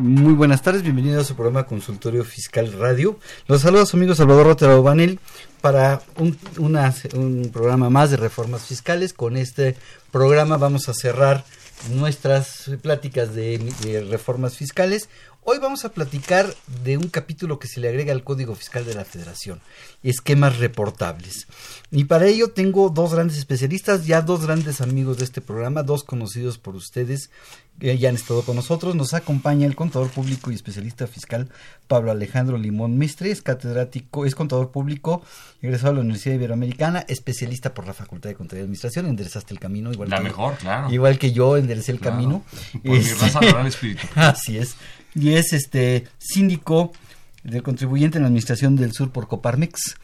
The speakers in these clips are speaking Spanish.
Muy buenas tardes, bienvenidos a su programa Consultorio Fiscal Radio. Los saluda su amigo Salvador Rotero para un, programa más de reformas fiscales. Con este programa vamos a cerrar nuestras pláticas de reformas fiscales. Hoy vamos a platicar de un capítulo que se le agrega al Código Fiscal de la Federación, esquemas reportables. Y para ello tengo dos grandes especialistas, ya dos grandes amigos de este programa, dos conocidos por ustedes que ya han estado con nosotros. Nos acompaña el contador público y especialista fiscal Pablo Alejandro Limón Mestre, es catedrático, es contador público, egresado de la Universidad Iberoamericana, especialista por la Facultad de Contaduría y Administración, enderezaste el camino igual La que mejor, claro. Igual que yo enderecé el Claro. camino. Por mi Este- raza moral espíritu. Así es. Y es este síndico del contribuyente en la administración del sur por Coparmex.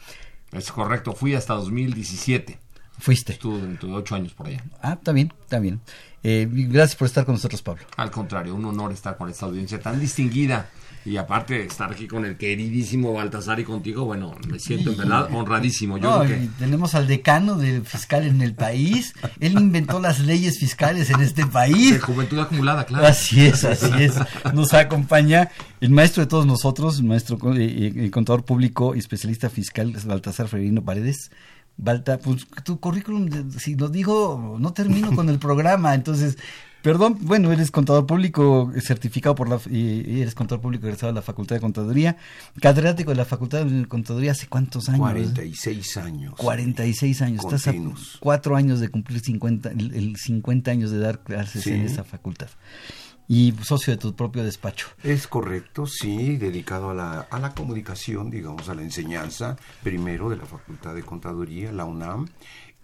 Es correcto, fui hasta 2017. Fuiste. Estuve dentro de ocho años por allá. Ah, está bien, está bien. Eh, gracias por estar con nosotros, Pablo. Al contrario, un honor estar con esta audiencia tan distinguida. Y aparte de estar aquí con el queridísimo Baltasar y contigo, bueno, me siento en verdad honradísimo. Yo No, creo que tenemos al decano del fiscal en el país. Él inventó las leyes fiscales en este país. de juventud acumulada, claro. Así es, así es. Nos acompaña el maestro de todos nosotros, el maestro eh, eh, el contador público y especialista fiscal, Baltasar Ferrino Paredes. Balta, pues tu currículum, si lo digo, no termino con el programa, entonces, perdón, bueno, eres contador público certificado por la, y eres contador público egresado de la Facultad de Contaduría, catedrático de la Facultad de Contaduría hace cuántos años? 46 años. 46 años, estás a Continuos. cuatro años de cumplir 50, el, el 50 años de dar clases Sí. en esa facultad. Y socio de tu propio despacho. Es correcto, sí, dedicado a la, a la comunicación, digamos, a la enseñanza, primero de la Facultad de Contaduría, la UNAM,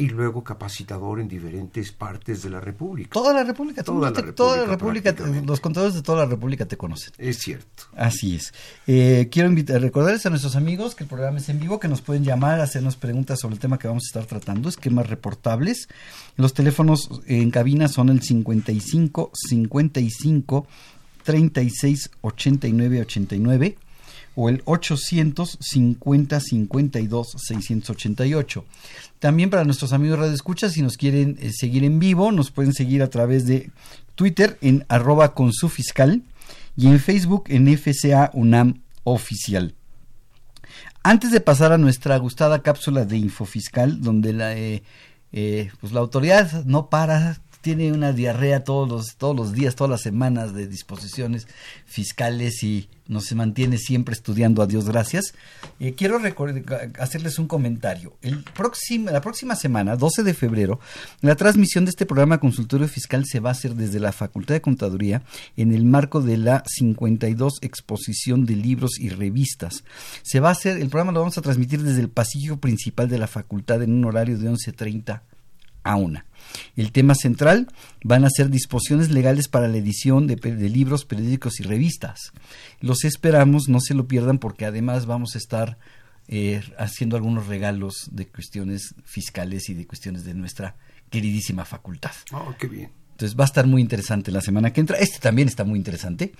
y luego capacitador en diferentes partes de la República. Toda la República, Toda la te- toda la República, los contadores de toda la República te conocen. Es cierto. Así es. Eh, quiero invitar, recordarles a nuestros amigos que el programa es en vivo, que nos pueden llamar, hacernos preguntas sobre el tema que vamos a estar tratando, esquemas reportables. Los teléfonos en cabina son el 55 55 36 89 89 o el 850 52 688. También para nuestros amigos Radio Escucha, si nos quieren eh, seguir en vivo, nos pueden seguir a través de Twitter en arroba con su fiscal y en Facebook en FCA UNAM Oficial. Antes de pasar a nuestra gustada cápsula de Infofiscal, donde la, eh, eh, pues la autoridad no para, tiene una diarrea todos los, todos los días, todas las semanas de disposiciones fiscales y nos mantiene siempre estudiando a Dios gracias. Eh, quiero hacerles un comentario. El próximo, la próxima semana, 12 de febrero, la transmisión de este programa Consultorio Fiscal se va a hacer desde la Facultad de Contaduría en el marco de la 52 exposición de libros y revistas. Se va a hacer, el programa lo vamos a transmitir desde el pasillo principal de la facultad en un horario de 11.30 a una. El tema central van a ser disposiciones legales para la edición de, libros, periódicos y revistas. Los esperamos, no se lo pierdan porque además vamos a estar eh, haciendo algunos regalos de cuestiones fiscales y de cuestiones de nuestra queridísima facultad. Oh, qué bien. Entonces va a estar muy interesante la semana que entra. Este también está muy interesante.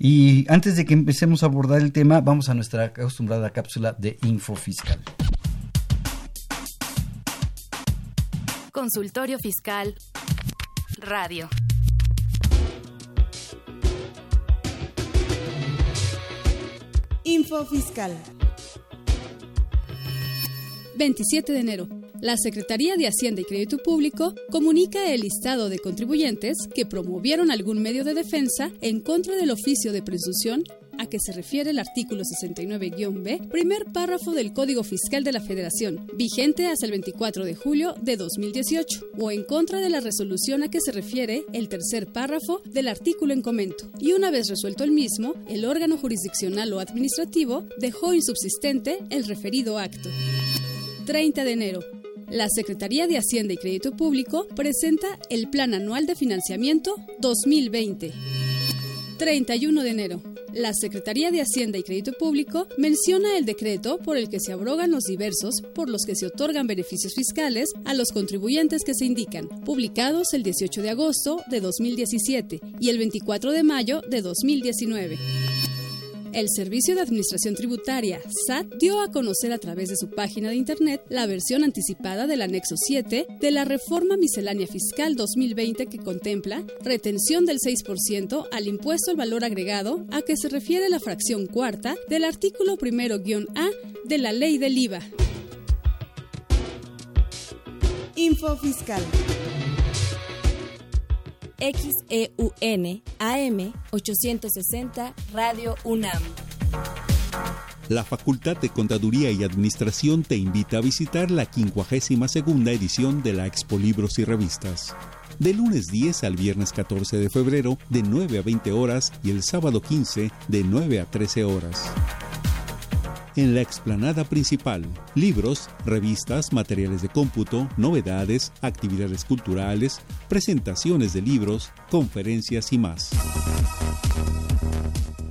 Y antes de que empecemos a abordar el tema, vamos a nuestra acostumbrada cápsula de Info Fiscal. Consultorio Fiscal. Radio. Info Fiscal. 27 de enero. La Secretaría de Hacienda y Crédito Público comunica el listado de contribuyentes que promovieron algún medio de defensa en contra del oficio de presunción a que se refiere el artículo 69-B, primer párrafo del Código Fiscal de la Federación, vigente hasta el 24 de julio de 2018, o en contra de la resolución a que se refiere el tercer párrafo del artículo en comento. Y una vez resuelto el mismo, el órgano jurisdiccional o administrativo dejó insubsistente el referido acto. 30 de enero. La Secretaría de Hacienda y Crédito Público presenta el Plan Anual de Financiamiento 2020. 31 de enero. La Secretaría de Hacienda y Crédito Público menciona el decreto por el que se abrogan los diversos por los que se otorgan beneficios fiscales a los contribuyentes que se indican, publicados el 18 de agosto de 2017 y el 24 de mayo de 2019. El Servicio de Administración Tributaria, SAT, dio a conocer a través de su página de Internet la versión anticipada del anexo 7 de la Reforma Miscelánea Fiscal 2020 que contempla retención del 6% al impuesto al valor agregado a que se refiere la fracción cuarta del artículo primero-A de la Ley del IVA. Info Fiscal. XEUN AM 860 Radio UNAM. La Facultad de Contaduría y Administración te invita a visitar la 52 edición de la Expo Libros y Revistas. De lunes 10 al viernes 14 de febrero, de 9 a 20 horas y el sábado 15, de 9 a 13 horas en la explanada principal. Libros, revistas, materiales de cómputo, novedades, actividades culturales, presentaciones de libros, conferencias y más.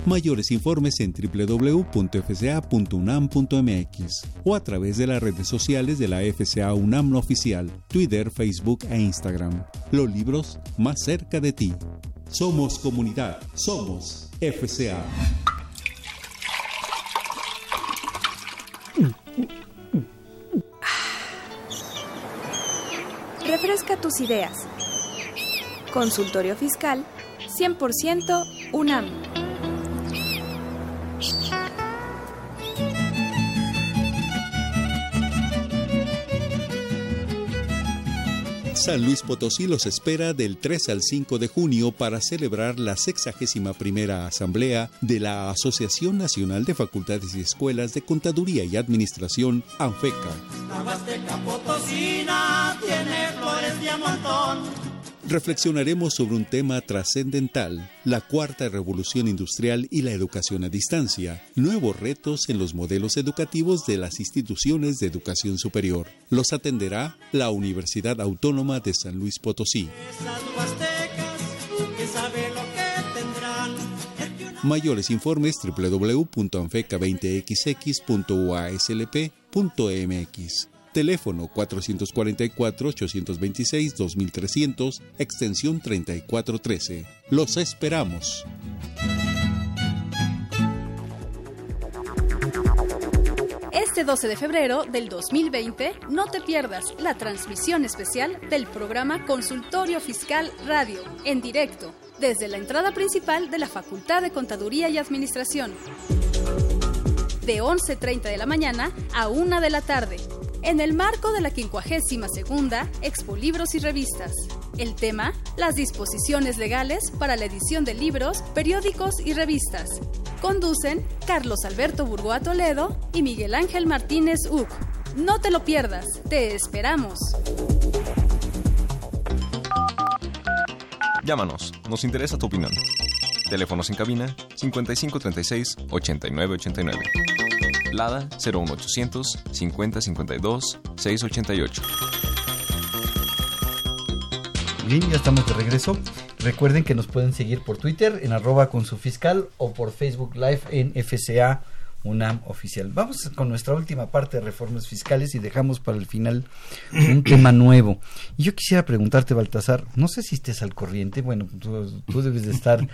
Mayores informes en www.fca.unam.mx o a través de las redes sociales de la FCA UNAM Oficial, Twitter, Facebook e Instagram. Los libros más cerca de ti. Somos comunidad. Somos FCA. Refresca tus ideas. Consultorio Fiscal 100% UNAM. San Luis Potosí los espera del 3 al 5 de junio para celebrar la 61 primera Asamblea de la Asociación Nacional de Facultades y Escuelas de Contaduría y Administración, ANFECA. tiene flores de reflexionaremos sobre un tema trascendental, la cuarta revolución industrial y la educación a distancia, nuevos retos en los modelos educativos de las instituciones de educación superior. Los atenderá la Universidad Autónoma de San Luis Potosí. Mayores informes www.anfeca20xx.uaslp.mx. Teléfono 444-826-2300, extensión 3413. Los esperamos. Este 12 de febrero del 2020, no te pierdas la transmisión especial del programa Consultorio Fiscal Radio, en directo, desde la entrada principal de la Facultad de Contaduría y Administración. De 11.30 de la mañana a 1 de la tarde en el marco de la 52 Expo Libros y Revistas. El tema, las disposiciones legales para la edición de libros, periódicos y revistas. Conducen Carlos Alberto Burgoa Toledo y Miguel Ángel Martínez Uc. No te lo pierdas, te esperamos. Llámanos, nos interesa tu opinión. Teléfonos en cabina 5536 8989. Lada 01800 5052 688. Bien, ya estamos de regreso. Recuerden que nos pueden seguir por Twitter en arroba con su fiscal o por Facebook Live en FCA UNAM oficial. Vamos con nuestra última parte de reformas fiscales y dejamos para el final un tema nuevo. Y yo quisiera preguntarte, Baltasar, no sé si estés al corriente, bueno, tú, debes de estar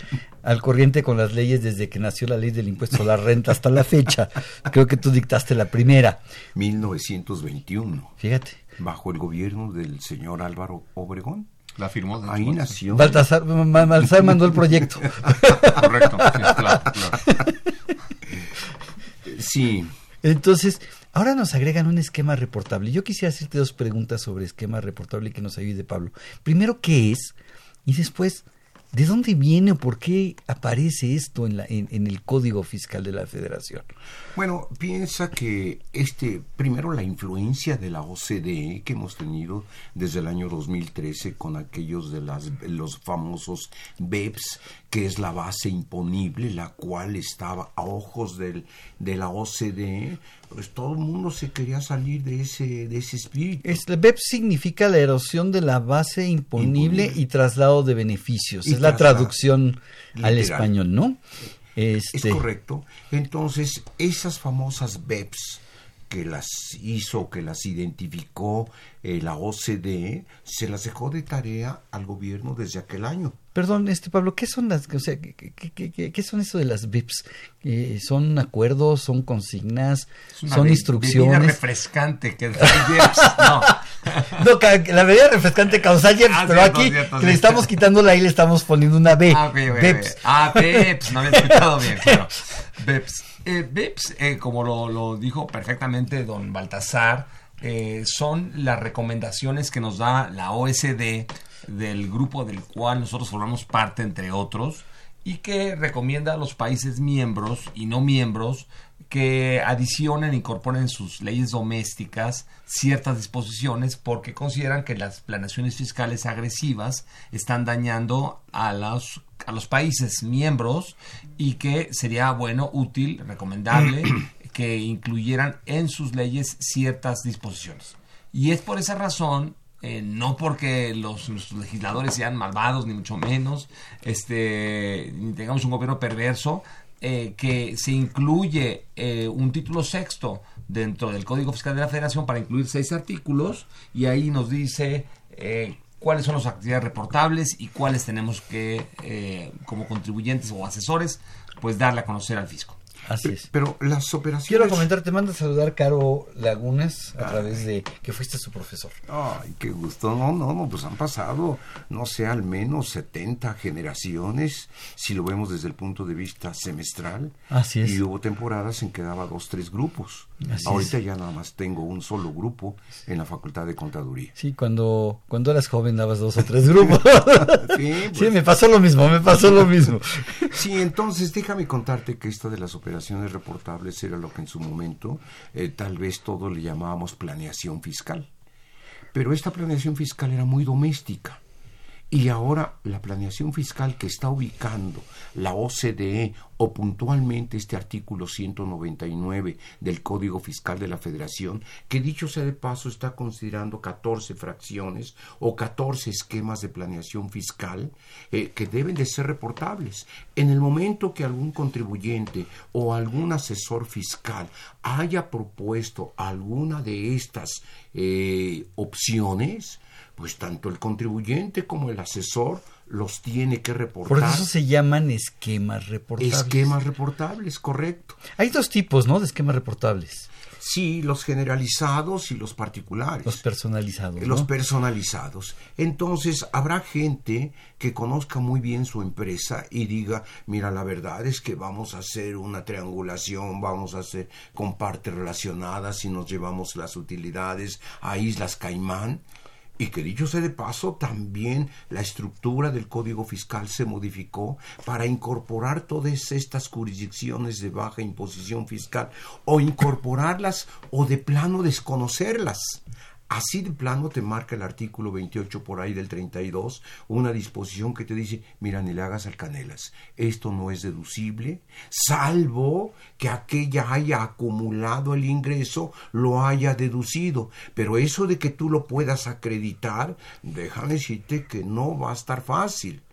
al corriente con las leyes desde que nació la ley del impuesto a la renta hasta la fecha. Creo que tú dictaste la primera. 1921. Fíjate. Bajo el gobierno del señor Álvaro Obregón. La firmó. Ahí nació. Baltasar, Baltasar mandó el proyecto. Correcto, claro. Sí. Entonces, ahora nos agregan un esquema reportable. Yo quisiera hacerte dos preguntas sobre esquema reportable que nos ayude Pablo. Primero, ¿qué es? Y después, ¿De dónde viene o por qué aparece esto en, la, en, el Código Fiscal de la Federación? Bueno, piensa que este, primero la influencia de la OCDE que hemos tenido desde el año 2013 con aquellos de las, los famosos BEPS, que es la base imponible, la cual estaba a ojos de la OCDE, pues todo el mundo se quería salir de ese, de ese espíritu. Este BEPS significa la erosión de la base imponible, imponible. y traslado de beneficios. Y es la traducción literal. al español, ¿no? Este... Es correcto. Entonces, esas famosas BEPS que las hizo, que las identificó eh, la OCDE, se las dejó de tarea al gobierno desde aquel año. Perdón, este Pablo, ¿qué son las, o sea, qué, qué, qué, qué son eso de las BIPs? Eh, ¿Son acuerdos, son consignas, son be instrucciones? refrescante que no. no, la bebida refrescante causa Jeps, ah, pero cierto, aquí cierto, que le estamos quitando la I le estamos poniendo una B. Ah, okay, okay, BEPS. Okay. Ah, BEPS, no había escuchado bien, claro. BEPS. Eh, BEPS, eh, como lo, dijo perfectamente don Baltasar, eh, son las recomendaciones que nos da la OSD del grupo del cual nosotros formamos parte, entre otros, y que recomienda a los países miembros y no miembros que adicionen, incorporen en sus leyes domésticas ciertas disposiciones porque consideran que las planeaciones fiscales agresivas están dañando a los, a los países miembros y que sería bueno, útil, recomendable que incluyeran en sus leyes ciertas disposiciones. Y es por esa razón eh, no porque los nuestros legisladores sean malvados ni mucho menos este ni tengamos un gobierno perverso eh, que se incluye eh, un título sexto dentro del Código Fiscal de la Federación para incluir seis artículos y ahí nos dice eh, cuáles son las actividades reportables y cuáles tenemos que, eh, como contribuyentes o asesores, pues darle a conocer al fisco. Así es. Pero las operaciones. Quiero comentar, te manda a saludar Caro Lagunas a Ay. través de que fuiste su profesor. Ay, qué gusto. No, no, no, pues han pasado, no sé, al menos 70 generaciones, si lo vemos desde el punto de vista semestral. Así es. Y hubo temporadas en que daba dos, tres grupos. Así Ahorita es. ya nada más tengo un solo grupo en la Facultad de Contaduría. Sí, cuando, cuando eras joven dabas dos o tres grupos. sí, pues... sí, me pasó lo mismo, me pasó lo mismo. sí, entonces déjame contarte que esta de las operaciones reportables era lo que en su momento eh, tal vez todos le llamábamos planeación fiscal. Pero esta planeación fiscal era muy doméstica. Y ahora la planeación fiscal que está ubicando la OCDE o puntualmente este artículo 199 del Código Fiscal de la Federación, que dicho sea de paso está considerando 14 fracciones o 14 esquemas de planeación fiscal eh, que deben de ser reportables. En el momento que algún contribuyente o algún asesor fiscal haya propuesto alguna de estas eh, opciones, pues tanto el contribuyente como el asesor los tiene que reportar. Por eso se llaman esquemas reportables. Esquemas reportables, correcto. Hay dos tipos, ¿no? De esquemas reportables. Sí, los generalizados y los particulares. Los personalizados. Los personalizados. Entonces, habrá gente que conozca muy bien su empresa y diga, mira, la verdad es que vamos a hacer una triangulación, vamos a hacer con partes relacionadas y nos llevamos las utilidades a Islas Caimán. Y que dicho sea de paso, también la estructura del Código Fiscal se modificó para incorporar todas estas jurisdicciones de baja imposición fiscal o incorporarlas o de plano desconocerlas. Así de plano te marca el artículo 28 por ahí del 32, una disposición que te dice, mira, ni le hagas al canelas, esto no es deducible, salvo que aquella haya acumulado el ingreso, lo haya deducido. Pero eso de que tú lo puedas acreditar, déjame decirte que no va a estar fácil.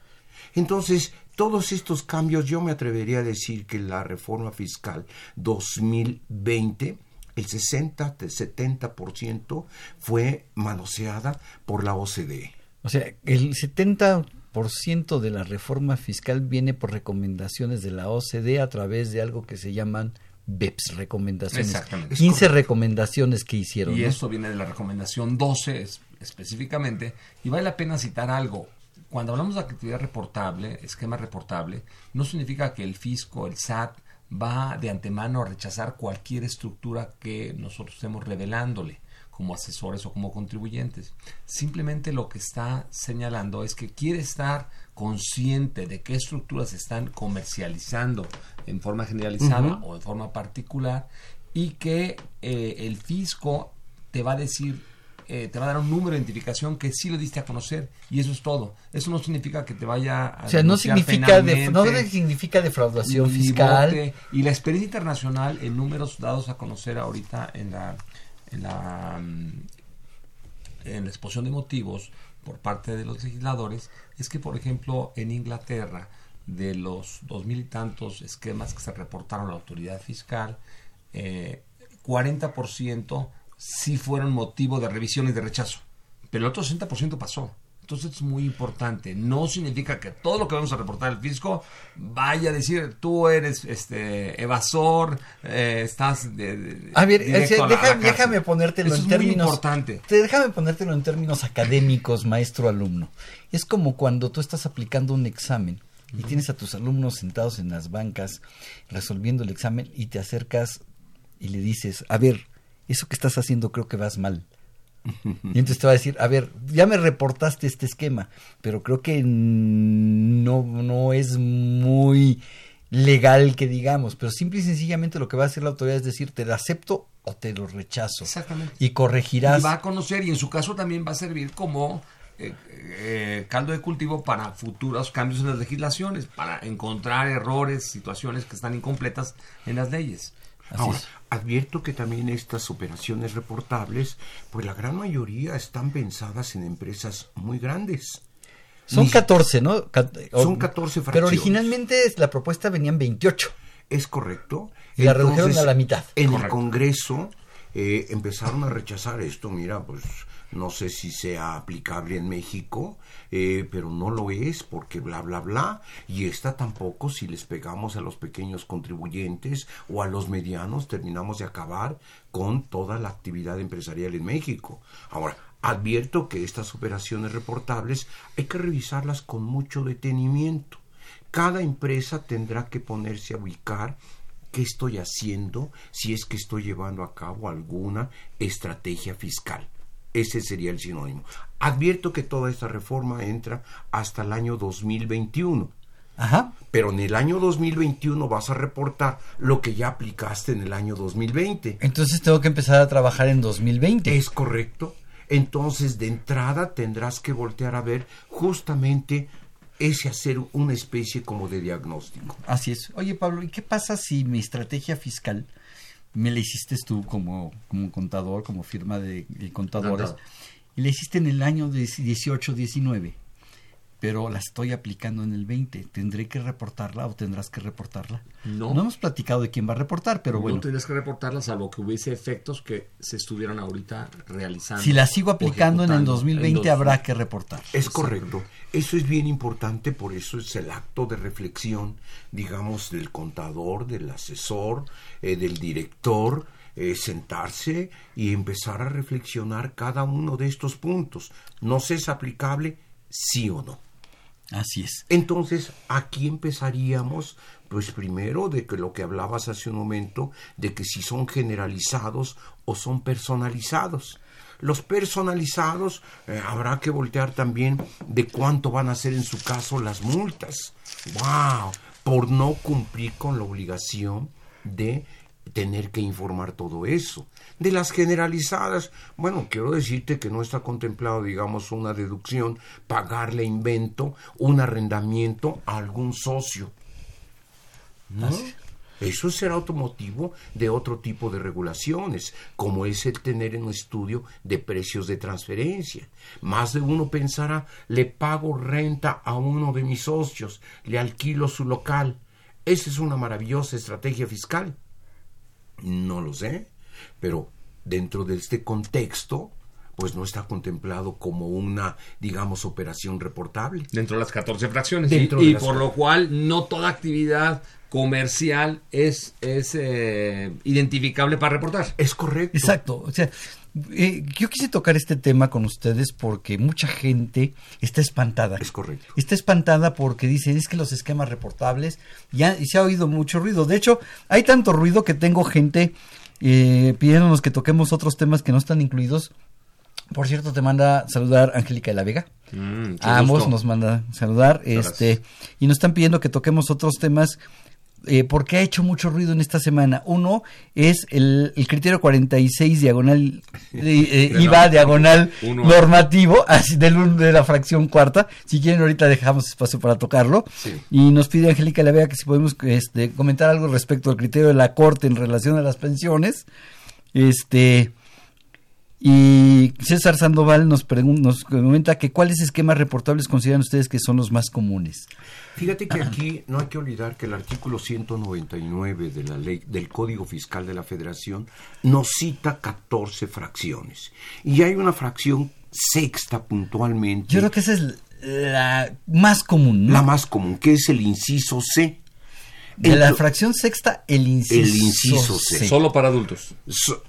Entonces, todos estos cambios, yo me atrevería a decir que la reforma fiscal 2020 el 60-70% fue manoseada por la OCDE. O sea, el 70% de la reforma fiscal viene por recomendaciones de la OCDE a través de algo que se llaman BEPS, recomendaciones. Exactamente. 15 recomendaciones que hicieron. Y ¿no? esto viene de la recomendación 12 es, específicamente. Y vale la pena citar algo. Cuando hablamos de actividad reportable, esquema reportable, no significa que el fisco, el SAT, va de antemano a rechazar cualquier estructura que nosotros estemos revelándole. como asesores o como contribuyentes. Simplemente lo que está señalando es que quiere estar consciente de qué estructuras se están comercializando en forma generalizada o en forma particular y que eh, el fisco te va a decir, eh, te va a dar un número de identificación que sí lo diste a conocer y eso es todo. Eso no significa que te vaya a O sea, no significa, def- no significa defraudación ni fiscal. bote. Y la experiencia internacional en números dados a conocer ahorita en la, en la, mm, en la exposición de motivos por parte de los legisladores es que, por ejemplo, en Inglaterra, de los dos mil y tantos esquemas que se reportaron a la autoridad fiscal, eh, 40% sí fueron motivo de revisión y de rechazo, pero el otro 60% pasó. Entonces es muy importante. No significa que todo lo que vamos a reportar al fisco vaya a decir tú eres este evasor, eh, estás de, de- A ver, a deja- a déjame ponértelo Eso en es muy términos. importante. te- déjame ponértelo en términos académicos, maestro-alumno. Es como cuando tú estás aplicando un examen y tienes a tus alumnos sentados en las bancas resolviendo el examen y te acercas y le dices, a ver, eso que estás haciendo creo que vas mal. Y entonces te va a decir, a ver, ya me reportaste este esquema, pero creo que no, no es muy legal que digamos, pero simple y sencillamente lo que va a hacer la autoridad es decir, te lo acepto o te lo rechazo. Exactamente. Y corregirás. Y va a conocer y en su caso también va a servir como eh, eh, caldo de cultivo para futuros cambios en las legislaciones, para encontrar errores, situaciones que están incompletas en las leyes. Ahora, advierto que también estas operaciones reportables, pues la gran mayoría están pensadas en empresas muy grandes. Son Ni- 14, ¿no? Ca- o- Son 14 Pero originalmente la propuesta venían 28. Es correcto. Y la redujeron a la mitad. En el. Congreso eh, empezaron a rechazar esto. Mira, pues no sé si sea aplicable en México, eh, pero no lo es porque bla, bla, bla. Y esta tampoco, si les pegamos a los pequeños contribuyentes o a los medianos, terminamos de acabar con toda la actividad empresarial en México. Ahora, advierto que estas operaciones reportables hay que revisarlas con mucho detenimiento. Cada empresa tendrá que ponerse a ubicar qué estoy haciendo si es que estoy llevando a cabo alguna estrategia fiscal. Ese sería el sinónimo. Advierto que toda esta reforma entra hasta el año 2021. Ajá. Pero en el año 2021 vas a reportar lo que ya aplicaste en el año 2020. Entonces tengo que empezar a trabajar en 2020. Es correcto. Entonces, de entrada tendrás que voltear a ver justamente ese hacer una especie como de diagnóstico. Así es. Oye, Pablo, ¿y qué pasa si mi estrategia fiscal me la hiciste tú como, como contador, como firma de, de contadores, Contador. y la hiciste en el año 18, 19, pero la estoy aplicando en el 20? ¿Tendré que reportarla o tendrás que reportarla? No. No hemos platicado de quién va a reportar, pero bueno. No tendrías que reportarla salvo que hubiese efectos que se estuvieran ahorita realizando. Si la sigo aplicando en el ejecutando 2020 dos- habrá que reportar. Es correcto. Eso es bien importante, por eso es el acto de reflexión, digamos, del contador, del asesor, eh, del director, eh, sentarse y empezar a reflexionar cada uno de estos puntos. ¿No se es aplicable? Sí o no. Así es. Entonces, aquí empezaríamos, pues primero, de que lo que hablabas hace un momento, de que si son generalizados o son personalizados. Los personalizados eh, habrá que voltear también de cuánto van a ser en su caso las multas. ¡Wow! Por no cumplir con la obligación de tener que informar todo eso. De las generalizadas, bueno, quiero decirte que no está contemplado, digamos, una deducción, pagarle invento, un arrendamiento a algún socio. ¿No? Eso será otro motivo de otro tipo de regulaciones, como es el tener en un estudio de precios de transferencia. Más de uno pensará, le pago renta a uno de mis socios, le alquilo su local. Esa es una maravillosa estrategia fiscal. No lo sé, pero dentro de este contexto, pues no está contemplado como una, digamos, operación reportable. Dentro de las 14 fracciones. Dentro y y las- por lo cual no toda actividad comercial es, es eh, identificable para reportar. Es correcto. Exacto. O sea, eh, yo quise tocar este tema con ustedes porque mucha gente está espantada. Es correcto. Está espantada porque dicen es que los esquemas reportables ya y se ha oído mucho ruido. De hecho, hay tanto ruido que tengo gente eh, pidiéndonos que toquemos otros temas que no están incluidos. Por cierto, te manda saludar Angélica de la Vega. Mm, A ambos gusto. nos manda saludar. Este, y nos están pidiendo que toquemos otros temas. Eh, porque ha hecho mucho ruido en esta semana. Uno es el, el criterio 46 diagonal eh, eh, IVA diagonal uno. normativo así del de la fracción cuarta. Si quieren ahorita dejamos espacio para tocarlo. Y nos pide Angélica La Vega que si podemos este, comentar algo respecto al criterio de la Corte en relación a las pensiones. Este y César Sandoval nos, pregun- nos comenta que cuáles esquemas reportables consideran ustedes que son los más comunes. Fíjate que aquí no hay que olvidar que el artículo 199 de la ley del Código Fiscal de la Federación nos cita 14 fracciones y hay una fracción sexta puntualmente. Yo creo que esa es la más común, ¿no? La más común, que es el inciso C. De la fracción sexta, el inciso, el inciso C. Solo para adultos. So-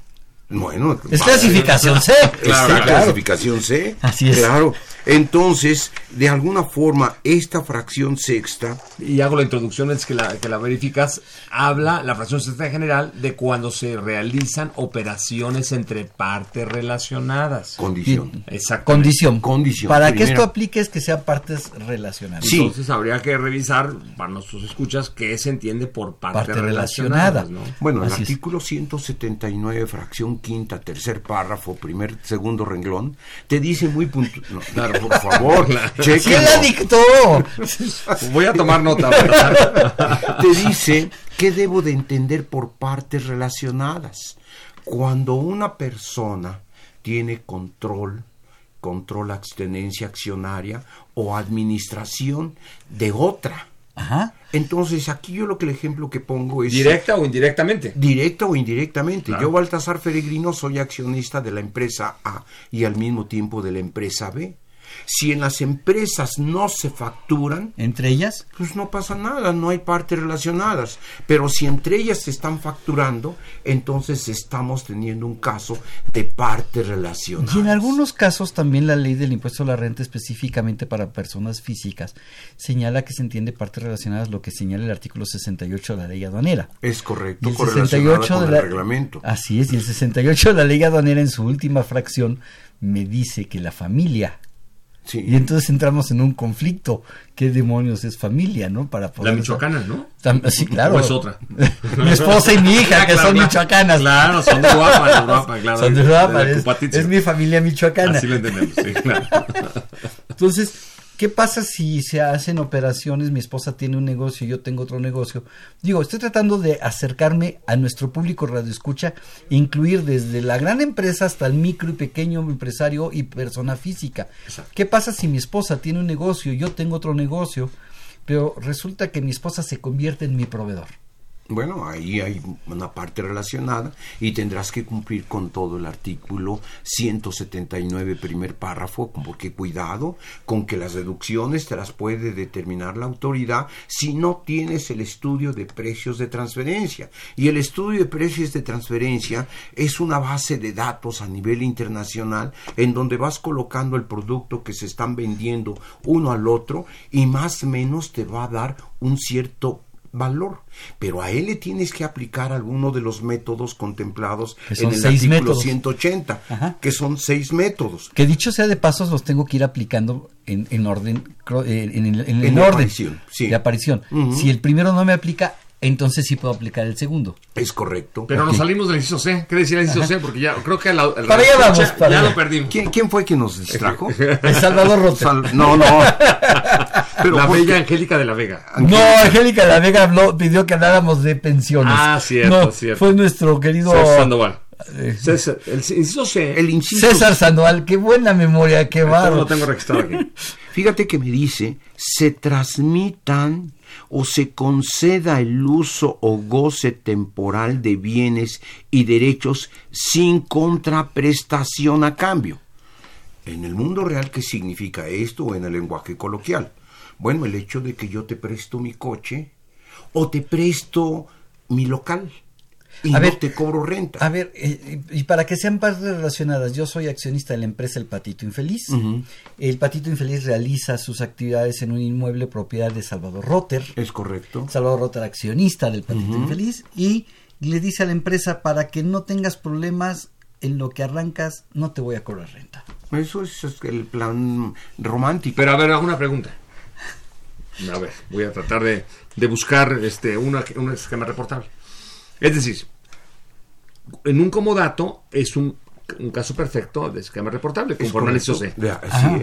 bueno, Es clasificación C. Es Claro, la claro. clasificación C. Así es. Claro. Entonces, de alguna forma, esta fracción sexta Y hago la introducción, es que la, que la verificas, habla la fracción sexta general de cuando se realizan operaciones entre partes relacionadas. Condición. Exacto. Condición. Condición. Para que esto aplique es que sean partes relacionadas. Entonces habría que revisar para nuestros escuchas qué se entiende por parte, Parte relacionada. Bueno, el Así es. artículo 179, fracción quinta, tercer párrafo, primer, segundo renglón, te dice muy puntual. claro, por favor. ¿Quién la dictó? Voy a tomar nota. ¿verdad? Te dice qué debo de entender por partes relacionadas. Cuando una persona tiene control, control abstenencia accionaria o administración de otra. Ajá. Entonces, aquí yo lo que el ejemplo que pongo es... ¿Directa o indirectamente? Directa o indirectamente. Claro. Yo, Baltasar Peregrino, soy accionista de la empresa A y al mismo tiempo de la empresa B. Si en las empresas no se facturan, ¿Entre ellas? pues no pasa nada, no hay partes relacionadas. Pero si entre ellas se están facturando, entonces estamos teniendo un caso de partes relacionadas. Y en algunos casos también la ley del impuesto a la renta específicamente para personas físicas señala que se entiende partes relacionadas lo que señala el artículo 68 de la ley aduanera. Es Y correcto, el correlacionada 68 con de el la, reglamento. Así es, y el 68 de la ley aduanera en su última fracción me dice que la familia. Sí. Y entonces entramos en un conflicto. ¿Qué demonios es familia, no? Para poder La michoacana, ¿no? Sí, claro. ¿O es otra? mi esposa y mi hija, que Claro, son michoacanas. Claro, son de Uruapan, de Uruapan, claro. Son de la es- es mi familia michoacana. Así lo entendemos, sí, claro. Entonces, ¿qué pasa si se hacen operaciones? Mi esposa tiene un negocio, yo tengo otro negocio. Digo, estoy tratando de acercarme a nuestro público radioescucha, incluir desde la gran empresa hasta el micro y pequeño empresario y persona física. ¿Qué pasa si mi esposa tiene un negocio, yo tengo otro negocio, pero resulta que mi esposa se convierte en mi proveedor? Bueno, ahí hay una parte relacionada y tendrás que cumplir con todo el artículo 179, primer párrafo, porque cuidado con que las deducciones te las puede determinar la autoridad si no tienes el estudio de precios de transferencia. Y el estudio de precios de transferencia es una base de datos a nivel internacional en donde vas colocando el producto que se están vendiendo uno al otro y más o menos te va a dar un cierto valor, pero a él le tienes que aplicar alguno de los métodos contemplados en el artículo métodos. 180, Ajá. que son seis métodos. Que dicho sea de pasos, los tengo que ir aplicando en, en orden, eh, en, el- en el En de orden aparición, sí. de aparición. Si el primero no me aplica, entonces sí puedo aplicar el segundo. Es correcto. Pero Ok. nos salimos del inciso C. ¿Qué decía el inciso. C? Porque ya creo que la, Para allá vamos, para ya allá. lo perdimos. ¿Quién, quién fue quien nos distrajo? El Salvador. Sal- no, no. Pero la ¿por bella? Angélica de la Vega. No, Angélica La Vega habló, pidió que habláramos de pensiones. Ah, cierto, No, cierto. Fue nuestro querido César Sandoval. eh, César, el inciso C. El inciso César Sandoval. Qué buena memoria, qué Esto bárbaro. lo tengo registrado aquí. Fíjate que me dice, se transmitan o se conceda el uso o goce temporal de bienes y derechos sin contraprestación a cambio. En el mundo real, ¿qué significa esto o en el lenguaje coloquial? Bueno, el hecho de que yo te presto mi coche o te presto mi local y A no ver, te cobro renta. A ver, eh, y para que sean partes relacionadas, yo soy accionista de la empresa El Patito Infeliz. El Patito Infeliz realiza sus actividades en un inmueble propiedad de Salvador Rotter. Es correcto. Salvador Rotter, accionista del Patito. Infeliz. Y y le dice a la empresa, para que no tengas problemas en lo que arrancas, no te voy a cobrar renta. Eso es, es el plan romántico. Pero a ver, hago una pregunta. A ver, voy a tratar de, de buscar este una- un esquema reportable. Es decir, en un comodato es un, un caso perfecto de esquema reportable, Es conforme al es.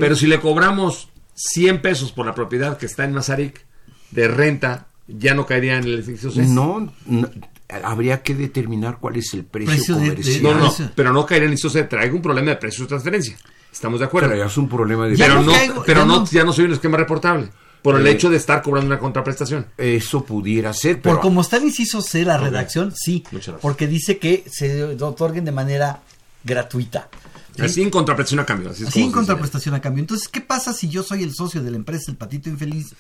Pero si le cobramos 100 pesos por la propiedad que está en Mazarik de renta, ya no caería en el ISOC. No, no, habría que determinar cuál es el precio, Precio de- de- comercial. No, no, pero no caería en el ISOC. Traigo un problema de precio de transferencia. Estamos de acuerdo. Traías un problema de Pero, no no, caigo- pero ya no, no. ya no soy un esquema reportable. Por el Eh, hecho de estar cobrando una contraprestación. Eso pudiera ser, Por pero como está el inciso C, la redacción, sí, Muchas gracias. porque dice que se otorguen de manera gratuita. ¿sí? Sin contraprestación a cambio. Así es Sin contraprestación a cambio. Entonces, ¿qué pasa si yo soy el socio de la empresa, el patito infeliz,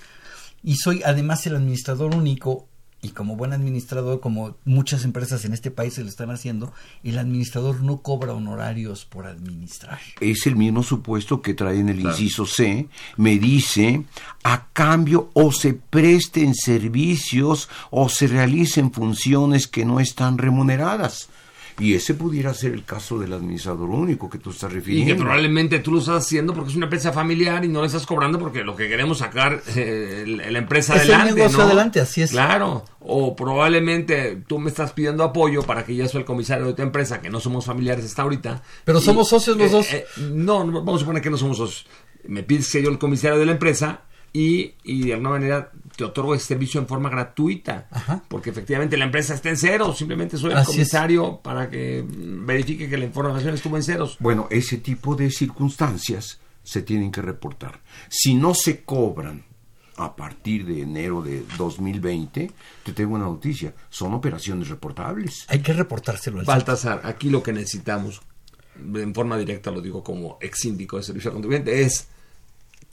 y soy además el administrador único? Y como buen administrador, como muchas empresas en este país se lo están haciendo, el administrador no cobra honorarios por administrar. es el mismo supuesto que trae en el inciso C, me dice, a cambio o se presten servicios o se realicen funciones que no están remuneradas. Y ese pudiera ser el caso del administrador único que tú estás Y refiriendo. que probablemente tú lo estás haciendo porque es una empresa familiar y no le estás cobrando porque lo que queremos sacar eh, la la empresa Es el adelante. negocio ¿no? adelante, así es. Claro. O probablemente tú me estás pidiendo apoyo para que yo soy el comisario de tu empresa, que no somos familiares hasta ahorita. Pero somos socios los eh, dos. eh, no, no, vamos a suponer que no somos socios. Me pides que yo el comisario de la empresa y, y de alguna manera te otorgo ese servicio en forma gratuita. Porque efectivamente la empresa está en cero. Simplemente soy el Así es. comisario para que verifique que la información estuvo en ceros. Bueno, ese tipo de circunstancias se tienen que reportar. Si no se cobran a partir de enero de 2020, te tengo una noticia, son operaciones reportables. Hay que reportárselo al Baltasar, aquí lo que necesitamos, en forma directa lo digo como ex síndico de servicio al contribuyente, es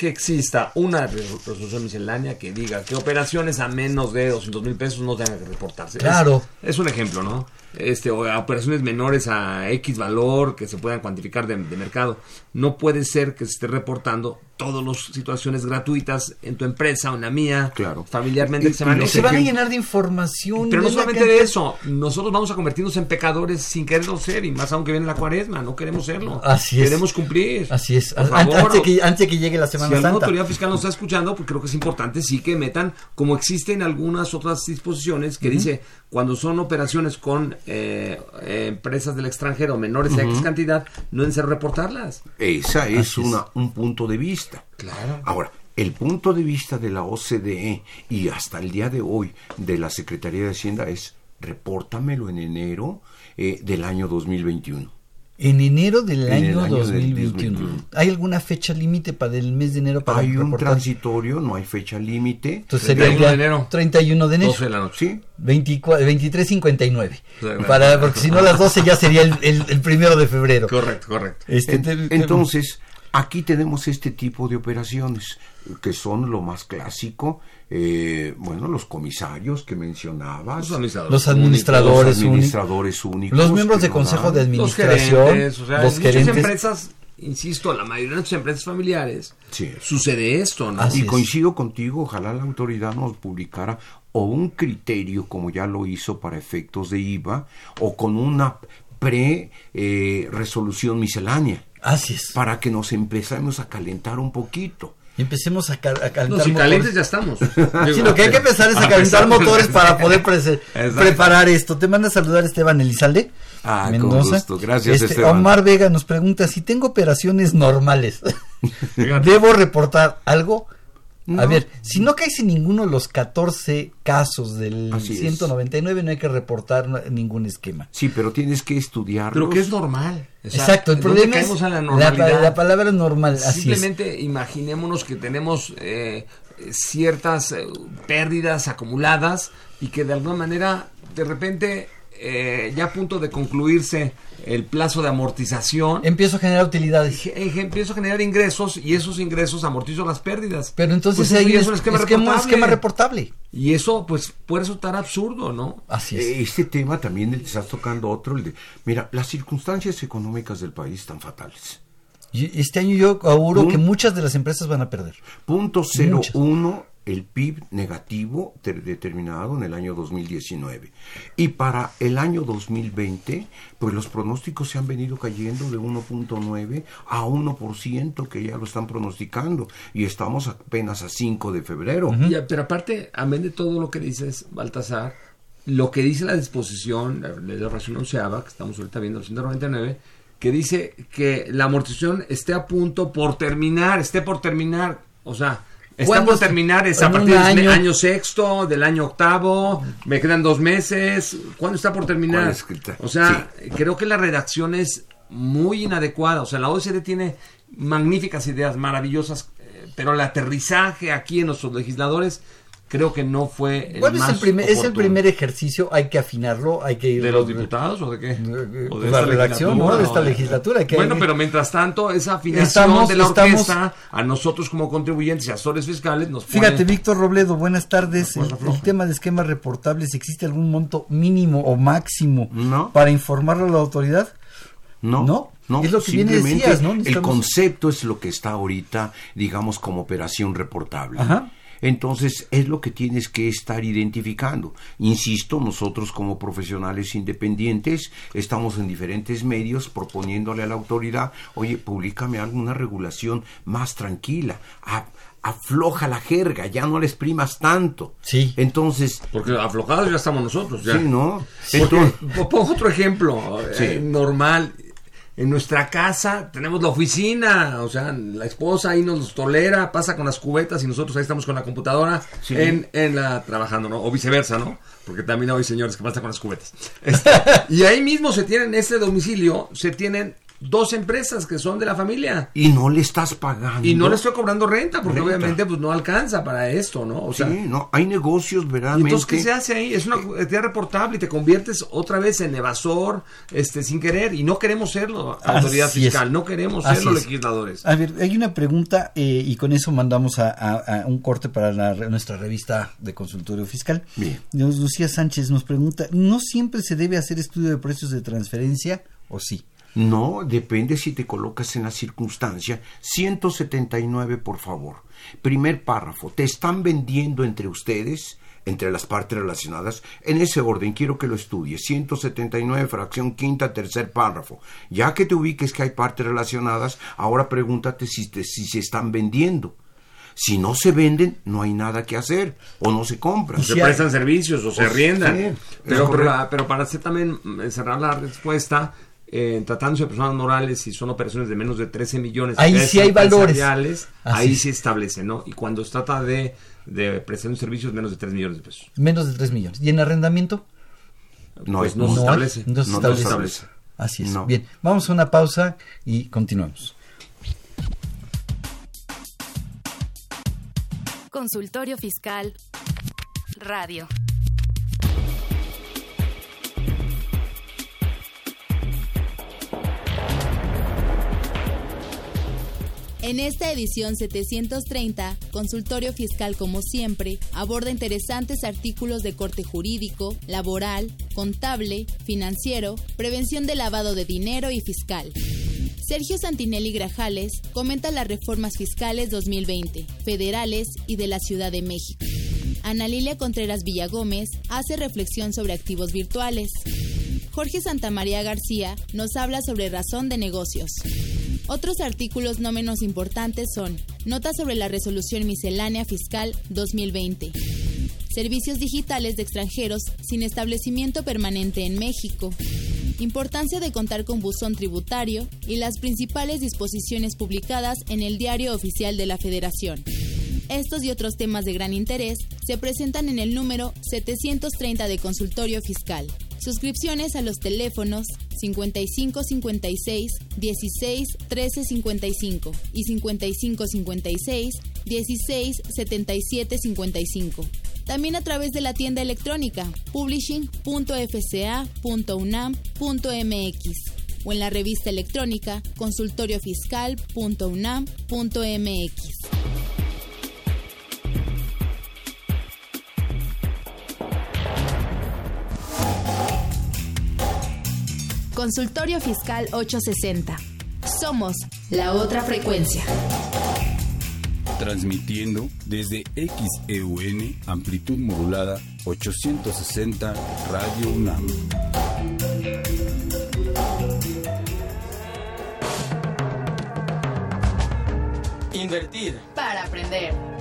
que exista una re- resolución miscelánea que diga que operaciones a menos de 200 mil pesos no tengan que reportarse. Es- Claro. Es, un ejemplo, ¿no? Este, o a operaciones menores a X valor que se puedan cuantificar de, de mercado. No puede ser que se esté reportando todas las situaciones gratuitas en tu empresa o en la mía, Claro. familiarmente, que se Y- van Se van a llenar de información. pero no solamente de eso, nosotros vamos a convertirnos en pecadores sin quererlo ser, y más aunque viene la cuaresma, no queremos serlo. Así es. Queremos cumplir. Así es. Por favor, antes, que, antes que llegue la si Semana alguna Santa. autoridad fiscal nos está escuchando, pues creo que es importante sí que metan, como existen algunas otras disposiciones que dice, cuando son operaciones con eh, eh, empresas del extranjero menores a X cantidad, no deben ser reportarlas. Esa es. una, un punto de vista. Claro. Ahora, el punto de vista de la OCDE y hasta el día de hoy de la Secretaría de Hacienda es repórtamelo en enero eh, del año 2021. En enero del En año, año del 2021. 2021. ¿Hay alguna fecha límite para el mes de enero para Hay un reportar? transitorio, no hay fecha límite. Entonces sería 31 ya de enero. 31 de enero. 12 de la noche. Sí, 24 23.59. Sí, claro. Para, porque si no las 12 ya sería el, el- el primero de febrero. Correcto, correcto. Este, En- te- te- entonces, aquí tenemos este tipo de operaciones que son lo más clásico. eh, bueno, los comisarios que mencionabas. Los administradores. los administradores, los únicos, administradores únicos. los miembros de consejo dan. de Los administración, gerentes, o sea, los en muchas gerentes. empresas, insisto, la mayoría de nuestras empresas familiares, Sí. sucede esto, ¿no? Así y es. coincido contigo, ojalá la autoridad nos publicara o un criterio como ya lo hizo para efectos de IVA o con una pre-resolución miscelánea Así es. para que nos empecemos a calentar un poquito. Y empecemos a, cal- a calentar No, si motores. calientes ya estamos. Sí, lo que hay que empezar es a calentar motores para poder Exacto. preparar esto. Te manda a saludar Esteban Elizalde. Ah, con gusto. Gracias, Este, Esteban. Omar Vega nos pregunta si tengo operaciones normales. ¿Debo reportar algo? A ver, si no caes en ninguno de los 14 casos del Así es. 199, no hay que reportar ningún esquema. Sí, pero tienes que estudiarlo. Pero que es normal. O sea, Exacto, el ¿dónde problema es caemos a la la, normalidad? la palabra es normal, así es. Simplemente imaginémonos que tenemos eh, ciertas eh, pérdidas acumuladas y que de alguna manera, de repente, eh, ya a punto de concluirse el plazo de amortización, Empiezo a generar utilidades. eh, empiezo a generar ingresos y esos ingresos amortizo las pérdidas. Pero entonces Pues un es un esquema esquema, reportable. esquema reportable. Y eso, pues, puede resultar absurdo, ¿no? Así es. Eh, Este tema también el- estás tocando otro. el de- mira, las circunstancias económicas del país están fatales. Y Este año yo auguro que muchas de las empresas van a perder. Punto cero Muchas. uno el PIB negativo ter- determinado en el año 2019. Y para el año 2020, pues los pronósticos se han venido cayendo de 1.9 a 1% que ya lo están pronosticando y estamos apenas a 5 de febrero. Pero aparte, amén de todo lo que dices, Baltasar, lo que dice la disposición, la de oración onceava, que estamos ahorita viendo el 199, que dice que la amortización esté a punto por terminar, esté por terminar, o sea, está ¿Cuándo por está? terminar, es ¿En a partir del año? año sexto, del año octavo, me quedan dos meses, ¿cuándo está por terminar? ¿Cuál es que está? O sea, creo que la redacción es muy inadecuada, o sea, la OECD tiene magníficas ideas, maravillosas, eh, pero el aterrizaje aquí en nuestros legisladores creo que no fue el Bueno, es el, primer, es el oportuno. primer ejercicio, hay que afinarlo, hay que ir... ¿De los diputados o de qué? ¿O de la esta redacción, ¿no? De esta legislatura? legislatura. hay que- Bueno, pero mientras tanto, esa afinación Estamos- de la estamos- orquesta a nosotros como contribuyentes y asesores fiscales nos pone... Fíjate, Víctor Robledo, buenas tardes. El, el tema de esquemas reportables, ¿existe algún monto mínimo o máximo para informarlo a la autoridad? No, No, no, es lo que bien simplemente decías, ¿no? El concepto es lo que está ahorita, digamos, como operación reportable. Ajá. Entonces, es lo que tienes que estar identificando. Insisto, nosotros como profesionales independientes estamos en diferentes medios proponiéndole a la autoridad, oye, públicame alguna regulación más tranquila. a- afloja la jerga, ya no le exprimas tanto. Sí. Entonces, Porque aflojados ya estamos nosotros. Ya. Sí, ¿no? Porque, pongo otro ejemplo Sí. eh, normal. En nuestra casa tenemos la oficina, o sea, la esposa ahí nos tolera, pasa con las cubetas y nosotros ahí estamos con la computadora Sí. en, en la trabajando, ¿no? O viceversa, ¿no? Porque también hay señores que pasan con las cubetas. Este, y ahí mismo se tienen, en este domicilio, se tienen dos empresas que son de la familia. y no le estás pagando. Y no le estoy cobrando renta, porque Renta. obviamente pues no alcanza para esto, ¿no? O sea, sí, no, hay negocios ¿Y verdaderamente. entonces qué se hace ahí? Es una actividad reportable y te conviertes otra vez en evasor, este, sin querer, y no queremos serlo, autoridad Así es. fiscal, no queremos Así serlo, es. legisladores. A ver, hay una pregunta eh, y con eso mandamos a, a- a un corte para la nuestra revista de consultorio fiscal. Bien. Lucía Sánchez nos pregunta, ¿no siempre se debe hacer estudio de precios de transferencia o sí? No, depende si te colocas en la circunstancia. 179, por favor. Primer párrafo. Te están vendiendo entre ustedes, entre las partes relacionadas. En ese orden, quiero que lo estudies. 179, fracción quinta, tercer párrafo. Ya que te ubiques que hay partes relacionadas, ahora pregúntate si, te- si se están vendiendo. Si no se venden, no hay nada que hacer o no se compran. se prestan servicios o se Pues, arriendan. sí, pero, pero, para hacer también mm, cerrar la respuesta, eh, tratándose de personas morales, si son operaciones de menos de 13 millones de Ahí pesos sí hay valores. ahí se establece, ¿no? Y cuando se trata de, de prestación de servicios, menos de 3 millones de pesos. Menos de 3 millones. ¿Y en arrendamiento? No, Pues no, No se hay, establece. no se No establece. se establece. Así es. No. Bien, vamos a una pausa y continuamos. Consultorio Fiscal Radio. En esta edición 730, Consultorio Fiscal como siempre, aborda interesantes artículos de corte jurídico, laboral, contable, financiero, prevención de lavado de dinero y fiscal. Sergio Santinelli Grajales comenta las reformas fiscales 2020, federales y de la Ciudad de México. Ana Lilia Contreras Villagómez hace reflexión sobre activos virtuales. Jorge Santamaría García nos habla sobre razón de negocios. Otros artículos no menos importantes son Nota sobre la Resolución Miscelánea Fiscal 2020. Servicios digitales de extranjeros sin establecimiento permanente en México. Importancia de contar con buzón tributario y las principales disposiciones publicadas en el Diario Oficial de la Federación. Estos y otros temas de gran interés se presentan en el número 730 de Consultorio Fiscal. Suscripciones a los teléfonos 5556 16 13 55 y 5556 16 77 55. También a través de la tienda electrónica publishing.fca.unam.mx o en la revista electrónica consultoriofiscal.unam.mx. Consultorio Fiscal 860. Somos la otra frecuencia. transmitiendo desde XEUN amplitud modulada 860 Radio UNAM. Invertir. Para aprender.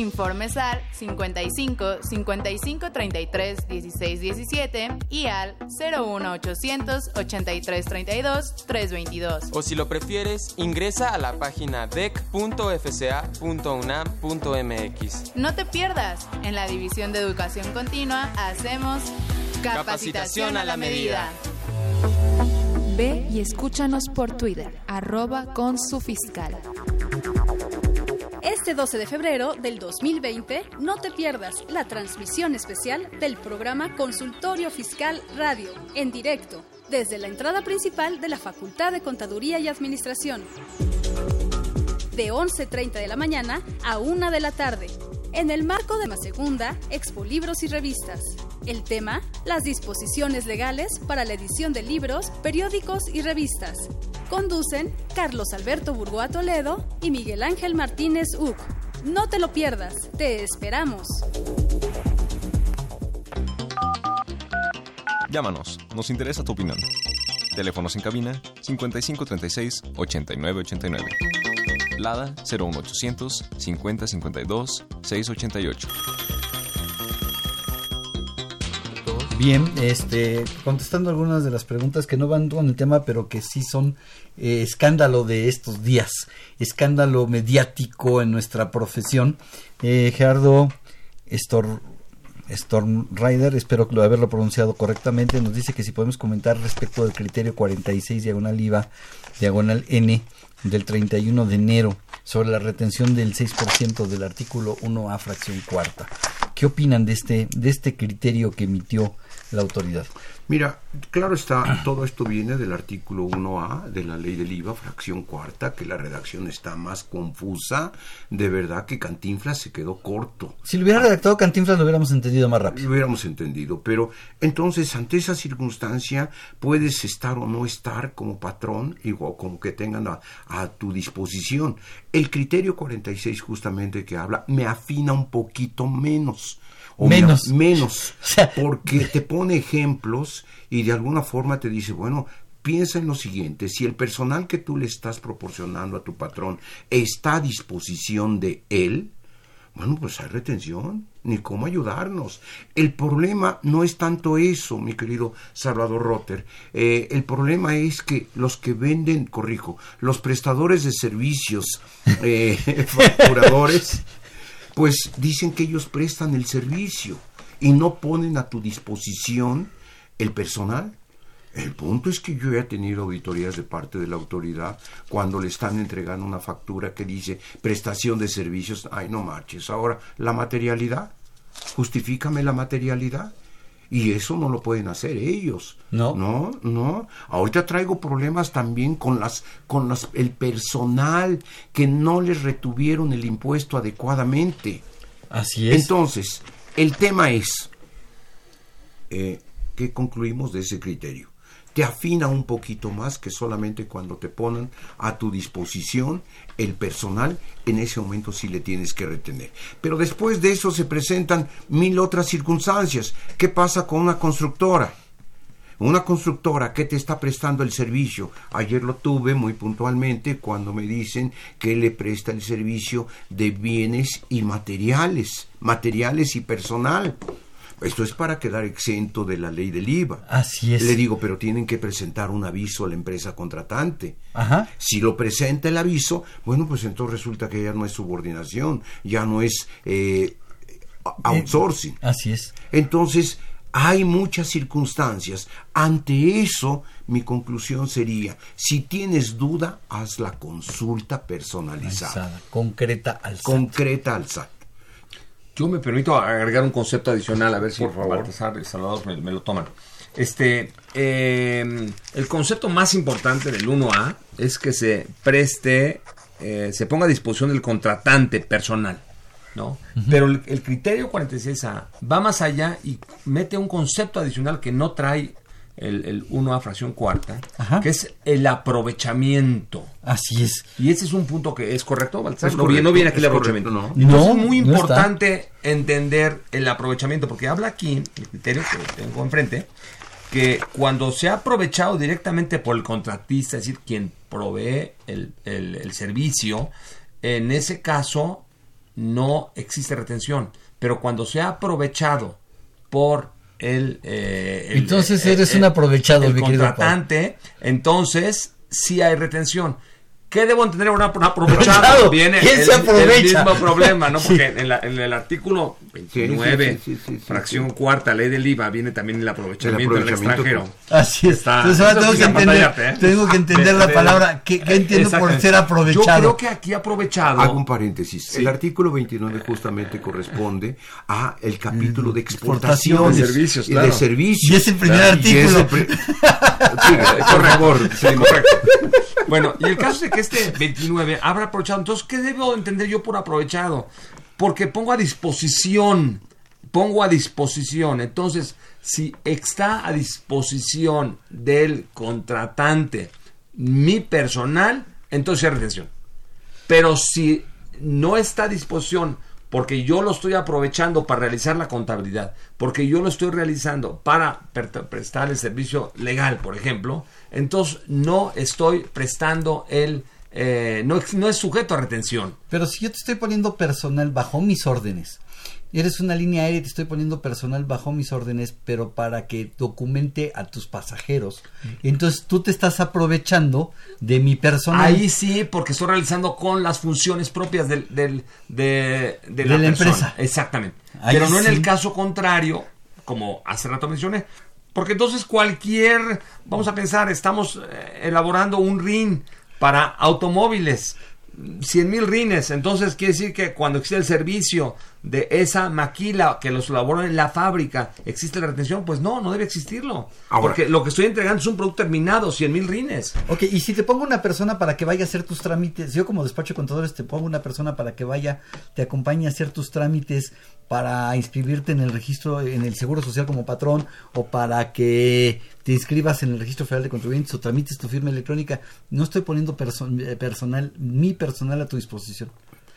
Informes al 55 55 33 16 17 y al 01 800 83 32 322. O si lo prefieres, ingresa a la página dec.fca.unam.mx. No te pierdas, en la División de Educación Continua hacemos capacitación, a la medida. Ve y escúchanos por Twitter, arroba con su fiscal. Este 12 de febrero del 2020, no te pierdas la transmisión especial del programa Consultorio Fiscal Radio, en directo, desde la entrada principal de la Facultad de Contaduría y Administración. De 11.30 de la mañana a 1 de la tarde, en el marco de la segunda Expo Libros y Revistas. El tema, las disposiciones legales para la edición de libros, periódicos y revistas. Conducen Carlos Alberto Burgoa Toledo y Miguel Ángel Martínez Uc. No te lo pierdas, te esperamos. Llámanos, nos interesa tu opinión. Teléfonos en cabina 5536 8989. Lada 01800 5052 688. Bien, este, contestando algunas de las preguntas que no van con el tema, pero que sí son eh, escándalo de estos días, escándalo mediático en nuestra profesión. Eh, Gerardo Storm, Storm Rider, espero haberlo pronunciado correctamente, nos dice que si podemos comentar respecto del criterio 46 diagonal IVA diagonal N del 31 de enero sobre la retención del 6% del artículo 1A fracción cuarta. ¿Qué opinan de este, de este criterio que emitió la autoridad? Mira, claro está, todo esto viene del artículo 1A de la ley del IVA, fracción cuarta, que la redacción está más confusa. De verdad que Cantinflas se quedó corto. Si lo hubiera redactado Cantinflas lo hubiéramos entendido más rápido. Lo hubiéramos entendido, pero entonces ante esa circunstancia puedes estar o no estar como patrón, igual como que tengan a, a tu disposición. El criterio 46 justamente que habla me afina un poquito menos o menos. menos, porque te pone ejemplos y de alguna forma te dice, bueno, piensa en lo siguiente, si el personal que tú le estás proporcionando a tu patrón está a disposición de él, bueno, pues hay retención, ni cómo ayudarnos. El problema no es tanto eso, mi querido Salvador Rotter. Eh, el problema es que los que venden, corrijo, los prestadores de servicios, eh, facturadores, pues dicen que ellos prestan el servicio y no ponen a tu disposición el personal. El punto es que yo he tenido auditorías de parte de la autoridad cuando le están entregando una factura que dice prestación de servicios. Ay, no marches. Ahora, la materialidad. Justifícame la materialidad. Y eso no lo pueden hacer ellos. No. No, no. Ahorita traigo problemas también con las, con las, el personal que no les retuvieron el impuesto adecuadamente. Así es. Entonces, el tema es, eh, ¿qué concluimos de ese criterio? Te afina un poquito más que solamente cuando te ponen a tu disposición el personal, en ese momento sí le tienes que retener. Pero después de eso se presentan mil otras circunstancias. ¿Qué pasa con una constructora? Una constructora que te está prestando el servicio. Ayer lo tuve muy puntualmente cuando me dicen que le presta el servicio de bienes y materiales, materiales y personal. Esto es para quedar exento de la ley del IVA. Así es. Le digo, pero tienen que presentar un aviso a la empresa contratante. Ajá. Si lo presenta el aviso, bueno, pues entonces resulta que ya no es subordinación, ya no es eh, outsourcing. Así es. Entonces, hay muchas circunstancias. Ante eso, mi conclusión sería, si tienes duda, haz la consulta personalizada. concreta al SAT. Concreta al SAT. Yo me permito agregar un concepto adicional, a ver si Por favor. Baltasar y Salvador me, me lo toman. Este, eh, el concepto más importante del 1A es que se preste, eh, se ponga a disposición del contratante personal, ¿no? Pero el, el criterio 46A va más allá y mete un concepto adicional que no trae el, el 1A fracción cuarta, que es el aprovechamiento. Así es. Y ese es un punto que es correcto, Baltasar. Es no, viene, no viene aquí el aprovechamiento. correcto, no. Entonces No, es muy no importante entender el aprovechamiento, porque habla aquí, el criterio que tengo enfrente, que cuando se ha aprovechado directamente por el contratista, es decir, quien provee el, el- el servicio, en ese caso no existe retención. Pero cuando se ha aprovechado por el... eh, el- Entonces el- eres el- un aprovechado, el mi querido contratante, entonces sí hay retención. ¿Qué debo entender un ap- un aprovechado? Viene ¿Quién el, se aprovecha? el mismo problema, ¿no? Sí. Porque en, la- en el artículo 29, sí, sí, sí, sí, fracción cuarta, ley del IVA, viene también el aprovechamiento, El del extranjero. Así es. Está- Entonces ahora tengo que entender, ¿eh? tengo que entender De- la palabra que, que entiendo por ser aprovechado. Yo creo que aquí aprovechado. Hago un paréntesis. El artículo 29 justamente corresponde a el capítulo de exportación Exportaciones. De servicios, y claro. de servicios. Y es el primer Claro. Y es artículo. Sí. Sí, correcto. Bueno, y el caso es que este 29 habrá aprovechado. Entonces, ¿qué debo entender yo por aprovechado? Porque pongo a disposición, pongo a disposición. Entonces, si está a disposición del contratante mi personal, entonces hay retención. Pero si no está a disposición porque yo lo estoy aprovechando para realizar la contabilidad, porque yo lo estoy realizando para prestar el servicio legal, por ejemplo, entonces no estoy prestando el... eh, no, no es sujeto a retención. Pero si yo te estoy poniendo personal bajo mis órdenes, eres una línea aérea y te estoy poniendo personal bajo mis órdenes, pero para que documente a tus pasajeros, entonces tú te estás aprovechando de mi personal. Ahí sí, porque estoy realizando con las funciones propias del, del- de, de De la, empresa. Exactamente. Ahí Pero no en el caso contrario, como hace rato mencioné. Porque entonces cualquier, vamos a pensar, estamos eh, elaborando un RIN para automóviles. 100 mil rines, entonces quiere decir que cuando existe el servicio de esa maquila que los elaboran en la fábrica, ¿existe la retención? Pues no, no debe existirlo. Ahora- porque lo que estoy entregando es un producto terminado, 100 mil rines. Ok, y si te pongo una persona para que vaya a hacer tus trámites, yo como despacho de contadores te pongo una persona para que vaya, te acompañe a hacer tus trámites para inscribirte en el registro, en el Seguro Social como patrón, o para que te inscribas en el Registro Federal de Contribuyentes o tramites tu firma electrónica, no estoy poniendo perso- eh, personal, mi personal a tu disposición.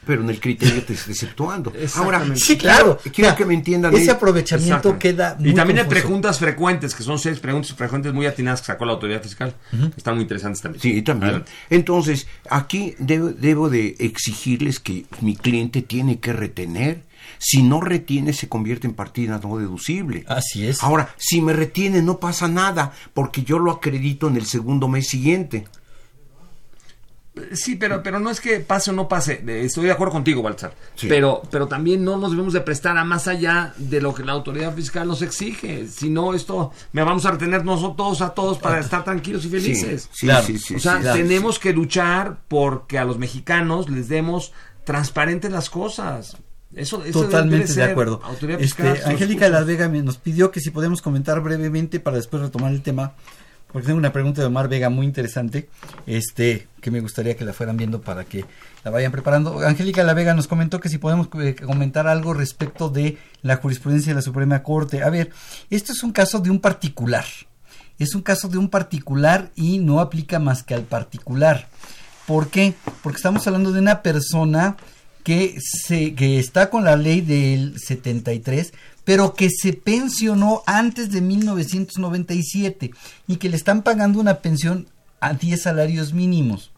Pero en el criterio te estoy exceptuando. Ahora. Sí, claro. quiero, quiero Ya, que me entiendan. Ese aprovechamiento queda muy Y también hay preguntas frecuentes, que son seis preguntas frecuentes muy atinadas que sacó la autoridad fiscal. que Están muy interesantes también. Sí, también. Entonces, aquí debo, debo de exigirles que mi cliente tiene que retener. Si no retiene, se convierte en partida no deducible. Así es. Ahora, si me retiene, no pasa nada, porque yo lo acredito en el segundo mes siguiente. Sí, pero, pero no es que pase o no pase. Eh, Estoy de acuerdo contigo, Baltzar. Sí. Pero, pero también no nos debemos de prestar a más allá de lo que la autoridad fiscal nos exige. Si no, esto me vamos a retener nosotros a todos para estar tranquilos y felices. Sí, Claro. sí, sí, o sea, sí, claro. tenemos que luchar porque a los mexicanos les demos transparentes las cosas. Eso, eso Totalmente de acuerdo. autoridad Este, Angélica de la. Vega nos pidió que si podemos comentar brevemente para después retomar el tema, porque tengo una pregunta de Omar Vega muy interesante, este, que me gustaría que la fueran viendo para que la vayan preparando. Angélica la Vega nos comentó que si podemos eh, comentar algo respecto de la jurisprudencia de la Suprema Corte. A ver, esto es un caso de un particular. Es un caso de un particular y no aplica más que al particular. ¿Por qué? Porque estamos hablando de una persona que, se, que está con la ley del 73, pero que se pensionó antes de 1997 y que le están pagando una pensión a 10 salarios mínimos.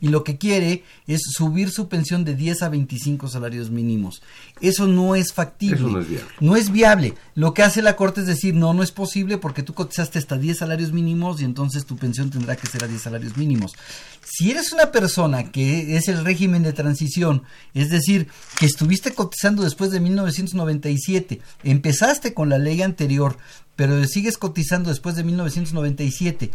Y lo que quiere es subir su pensión de 10 a 25 salarios mínimos. Eso no es factible. Eso no es viable. No es viable. Lo que hace la Corte es decir, no, no es posible porque tú cotizaste hasta 10 salarios mínimos y entonces tu pensión tendrá que ser a 10 salarios mínimos. Si eres una persona que es el régimen de transición, es decir, que estuviste cotizando después de 1997, empezaste con la ley anterior, pero sigues cotizando después de 1997,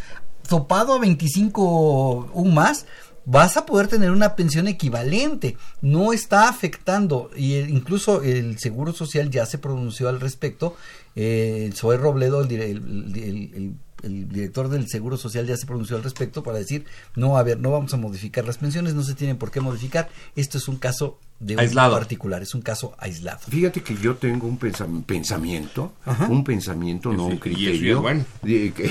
topado a 25 un más, vas a poder tener una pensión equivalente. No está afectando, y incluso el Seguro Social ya se pronunció al respecto. Eh, Zoe Robledo, el- el- el- el director del Seguro Social, ya se pronunció al respecto para decir: no, a ver, no vamos a modificar las pensiones, no se tienen por qué modificar. Esto es un caso de un Aislado. particular, es un caso aislado. Fíjate que yo tengo un pensam- pensamiento, un pensamiento, no un criterio. es bueno.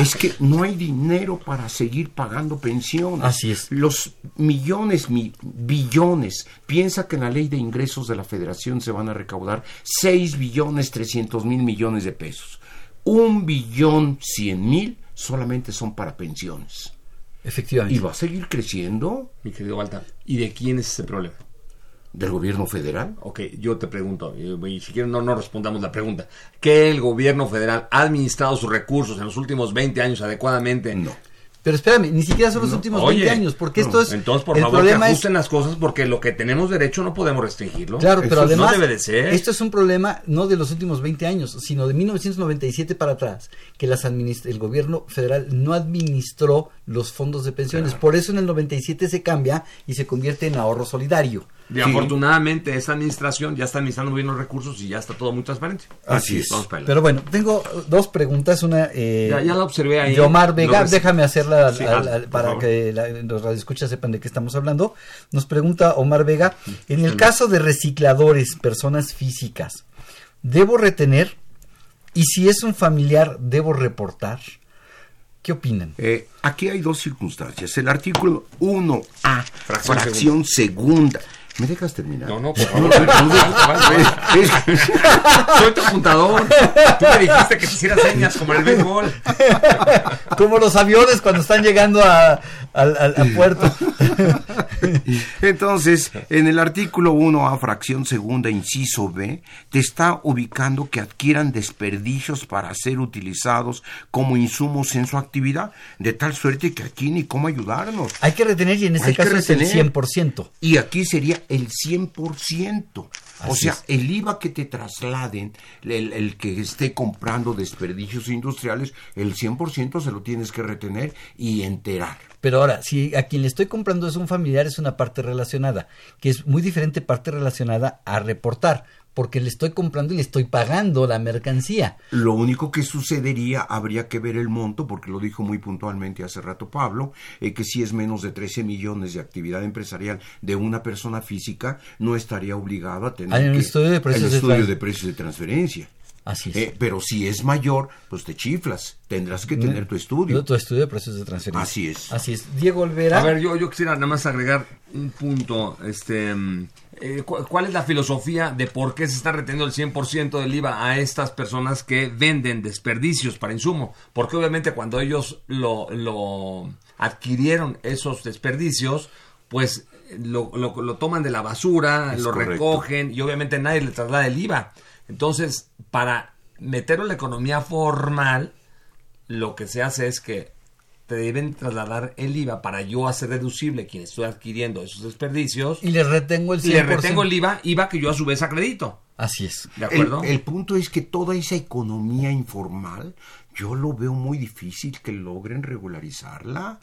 es que no hay dinero para seguir pagando pensiones. Así es. Los millones, mi- billones. Piensa que en la ley de ingresos de la federación se van a recaudar 6 billones 300 mil millones de pesos. Un billón 100 mil solamente son para pensiones. Efectivamente. ¿Y va a seguir creciendo? Mi querido Walter, ¿y de quién es ese problema? ¿Del gobierno federal? Ok, yo te pregunto, y y si quieren no, no respondamos la pregunta. ¿Que el gobierno federal ha administrado sus recursos en los últimos 20 años adecuadamente? No. Pero espérame, ni siquiera son los últimos 20 años, porque esto es. Entonces, por el favor, que problema es- ajusten las cosas porque lo que tenemos derecho no podemos restringirlo. Claro, pero además, No debe de ser. esto es un problema no de los últimos 20 años, sino de 1997 para atrás, que las el gobierno federal no administró los fondos de pensiones. Por eso en el 97 se cambia y se convierte en ahorro solidario. Y afortunadamente esta administración ya está administrando bien los recursos y ya está todo muy transparente. Así es. Vamos para adelante. Pero bueno, tengo dos preguntas. Una eh, Ya- ya la observé ahí. de Omar Vega, déjame hacerla Sí, al- al- para favor. que la- los radioescuchas sepan de qué estamos hablando. Nos pregunta Omar Vega, en el caso de recicladores, personas físicas, ¿debo retener? Y si es un familiar, ¿debo reportar? ¿Qué opinan? Eh, aquí hay dos circunstancias. El artículo 1A, Fracción fracción, segunda. ¿Me dejas terminar? No, no, por favor. Soy tu apuntador. Tú me dijiste que te hiciera señas como el béisbol. Como los aviones cuando están llegando a, al puerto. Entonces, en el artículo 1A, fracción segunda, inciso B, te está ubicando que adquieran desperdicios para ser utilizados como insumos en su actividad, de tal suerte que aquí ni cómo ayudarnos. Hay que retener y en este Hay caso es el retener. 100%. Y aquí sería el 100%. O Así sea, es. el IVA que te trasladen, el, el que esté comprando desperdicios industriales, el 100% se lo tienes que retener y enterar. Pero ahora, si a quien le estoy comprando es un familiar, es una parte relacionada, que es muy diferente parte relacionada a reportar, porque le estoy comprando y le estoy pagando la mercancía. Lo único que sucedería, habría que ver el monto, porque lo dijo muy puntualmente hace rato Pablo, eh, que si es menos de 13 millones de actividad empresarial de una persona física, no estaría obligado a tener que- estudio de precios el estudio de precios de transferencia. Así es. Eh, pero si es mayor, pues te chiflas. Tendrás que tener tu estudio. Tu estudio de precios de transferencia. Así es. Así es. Diego Olvera. A ver, yo, yo quisiera nada más agregar un punto. Este, mm, eh, cu- ¿Cuál es la filosofía de por qué se está reteniendo el 100% del IVA a estas personas que venden desperdicios para insumo? Porque obviamente cuando ellos lo, lo adquirieron esos desperdicios, pues lo, lo- lo toman de la basura, Es lo correcto. recogen y obviamente nadie le traslada el IVA. Entonces, para meterlo en la economía formal, lo que se hace es que te deben trasladar el IVA para yo hacer deducible quien estoy adquiriendo esos desperdicios. Y le retengo el 100%. Le retengo el IVA, IVA que yo a su vez acredito. Así es. ¿De acuerdo? El, el punto es que toda esa economía informal, yo lo veo muy difícil que logren regularizarla.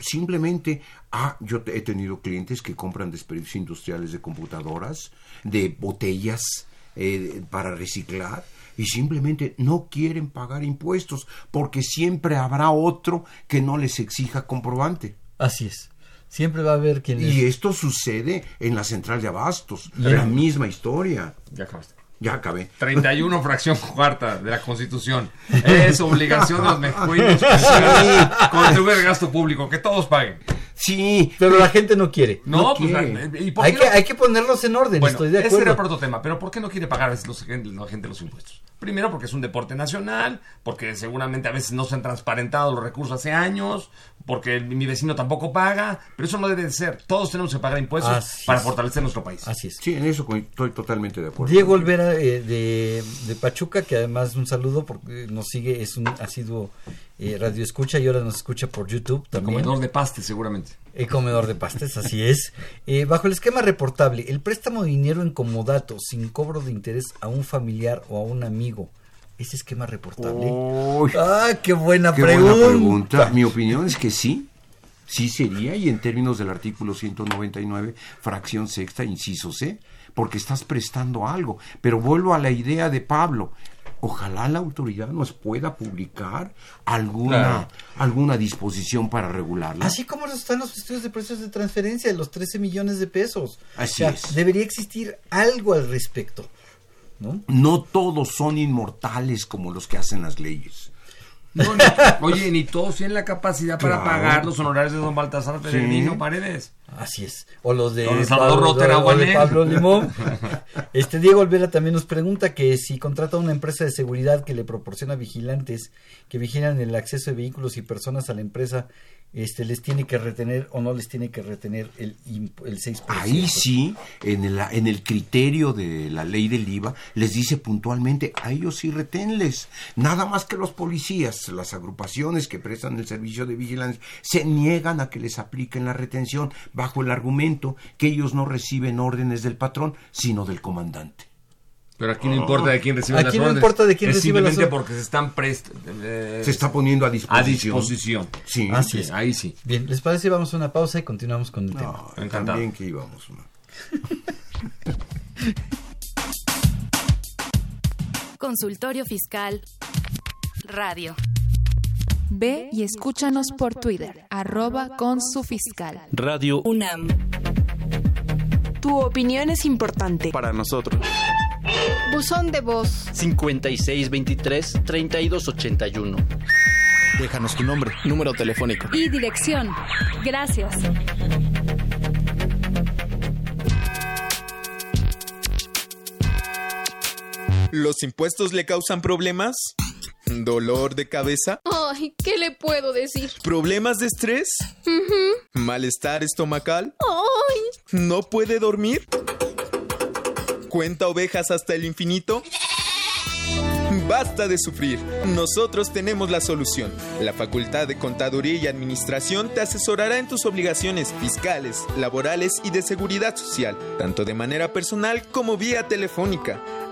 Simplemente, ah, yo he tenido clientes que compran desperdicios industriales de computadoras, de botellas eh, para reciclar. Y simplemente no quieren pagar impuestos porque siempre habrá otro que no les exija comprobante. Así es. Siempre va a haber quien Y esto sucede en la central de abastos. La misma historia. Ya acabaste. Ya acabé. 31 fracción cuarta de la Constitución. Es obligación de los mexicanos contribuir al gasto público, que todos paguen. Sí. Pero la gente no quiere. No, pues, ¿y por hay, que, hay que ponerlos en orden, Bueno, estoy de ese acuerdo. era otro tema, pero ¿por qué no quiere pagar los- la gente los impuestos? Primero porque es un deporte nacional, porque seguramente a veces no se han transparentado los recursos hace años, porque el- mi vecino tampoco paga, pero eso no debe de ser. Todos tenemos que pagar impuestos Así para es. fortalecer nuestro país. Así es. Sí, en eso estoy totalmente de acuerdo. Diego Olvera eh, de, de Pachuca, que además un saludo porque nos sigue, es un asiduo eh, radio escucha y ahora nos escucha por YouTube también. Comedor de pastes, seguramente. El comedor de pastes, así es. Eh, bajo el esquema reportable, el préstamo de dinero en comodato sin cobro de interés a un familiar o a un amigo, ¿ese esquema reportable? Uy. ¡Ah, qué buena Qué pregunta! buena pregunta. Mi opinión es que sí. Sí sería, y en términos del artículo 199, fracción sexta, inciso C, porque estás prestando algo. Pero vuelvo a la idea de Pablo. Ojalá la autoridad nos pueda publicar alguna, Claro. alguna disposición para regularla. Así como están los estudios de precios de transferencia de los 13 millones de pesos. Así O sea, es. Debería existir algo al respecto. ¿No? No todos son inmortales como los que hacen las leyes. No, ni- oye, ni todos tienen la capacidad para Claro. pagar los honorarios de don Baltasar Peregrino Sí. Paredes. Así es. O los de, Salvador Pablo- Rotter o de. Pablo Limón. Este Diego Olvera también nos pregunta que si contrata una empresa de seguridad que le proporciona vigilantes que vigilan el acceso de vehículos y personas a la empresa, este les tiene que retener o no les tiene que retener el, el 6%. Ahí sí, en el, en el criterio de la ley del IVA, les dice puntualmente, a ellos sí reténles. Nada más que los policías, las agrupaciones que prestan el servicio de vigilancia, se niegan a que les apliquen la retención bajo el argumento que ellos no reciben órdenes del patrón, sino del comandante. Pero aquí no importa de quién recibe Aquí las no órdenes. importa de quién es recibe las simplemente órdenes. porque se están prest eh, Se está poniendo a a disposición. disposición. Sí, Así es. Ahí sí. Bien, ¿les parece? Vamos a una pausa y continuamos con el tema. No, Encantado. también que íbamos. ¿no? Consultorio Fiscal Radio. Ve y escúchanos por Twitter, arroba con su fiscal. Radio UNAM. Tu opinión es importante. para nosotros. Buzón de voz. 5623-3281. Déjanos tu nombre, número telefónico. Y dirección. Gracias. ¿Los impuestos le causan problemas? ¿Dolor de cabeza? Ay, ¿qué le puedo decir? ¿Problemas de estrés? Ujú. ¿Malestar estomacal? Ay. ¿No puede dormir? ¿Cuenta ovejas hasta el infinito? Basta de sufrir. Nosotros tenemos la solución. La Facultad de Contaduría y Administración te asesorará en tus obligaciones fiscales, laborales y de seguridad social, tanto de manera personal como vía telefónica.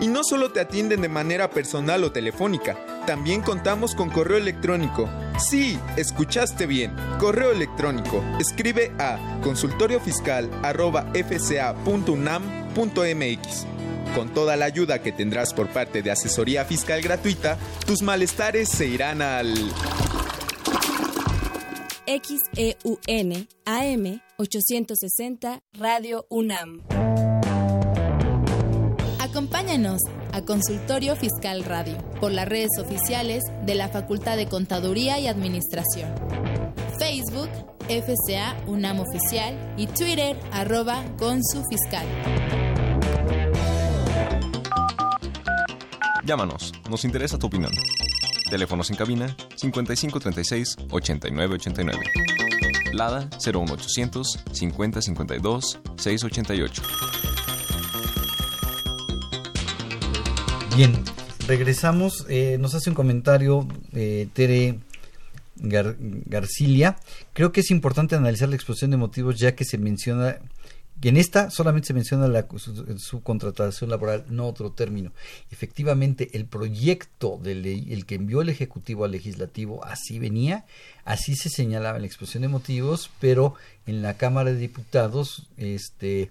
Y no solo te atienden de manera personal o telefónica, también contamos con correo electrónico. Sí, escuchaste bien. Correo electrónico. Escribe a consultoriofiscal@fca.unam.mx. Con toda la ayuda que tendrás por parte de asesoría fiscal gratuita, tus malestares se irán al XEUN AM 860 Radio UNAM. Acompáñanos a Consultorio Fiscal Radio por las redes oficiales de la Facultad de Contaduría y Administración. Facebook, FCA UNAM Oficial y Twitter, arroba Consu Fiscal. Llámanos, nos interesa tu opinión. Teléfonos en cabina 5536 8989. Lada 01800 5052 688. Bien, regresamos. eh, nos hace un comentario eh, Tere Gar- Garcilia. Creo que es importante analizar la exposición de motivos ya que se menciona que en esta solamente se menciona la su- subcontratación laboral, no otro término. Efectivamente, el proyecto de ley, el que envió el Ejecutivo al Legislativo, así venía, así se señalaba en la exposición de motivos, pero en la Cámara de Diputados, este...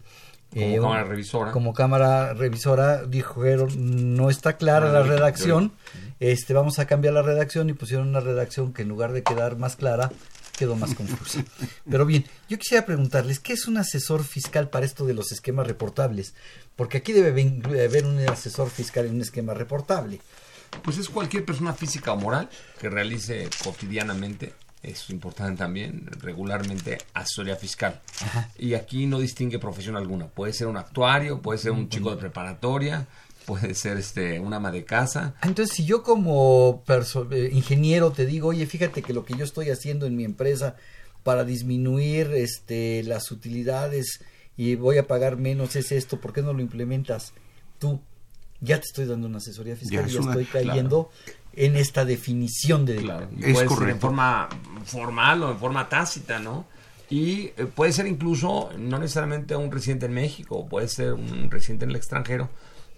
Como Cámara Revisora. Como Cámara Revisora dijeron, no está clara la redacción, este, vamos a cambiar la redacción y pusieron una redacción que en lugar de quedar más clara, quedó más confusa. Pero bien, yo quisiera preguntarles, ¿qué es un asesor fiscal para esto de los esquemas reportables? Porque aquí debe haber un asesor fiscal en un esquema reportable. Pues es cualquier persona física o moral que realice cotidianamente, es importante también, regularmente asesoría fiscal. Y aquí no distingue profesión alguna. Puede ser un actuario, puede ser un chico de preparatoria, puede ser este un ama de casa. Entonces, si yo como eh, ingeniero te digo, oye, fíjate que lo que yo estoy haciendo en mi empresa para disminuir este, las utilidades y voy a pagar menos es esto, ¿por qué no lo implementas tú? Ya te estoy dando una asesoría fiscal Ya y es ya una- estoy cayendo en esta definición de... Y puede ser en forma formal o en forma tácita, ¿no? Y eh, puede ser incluso, no necesariamente un residente en México, puede ser un residente en el extranjero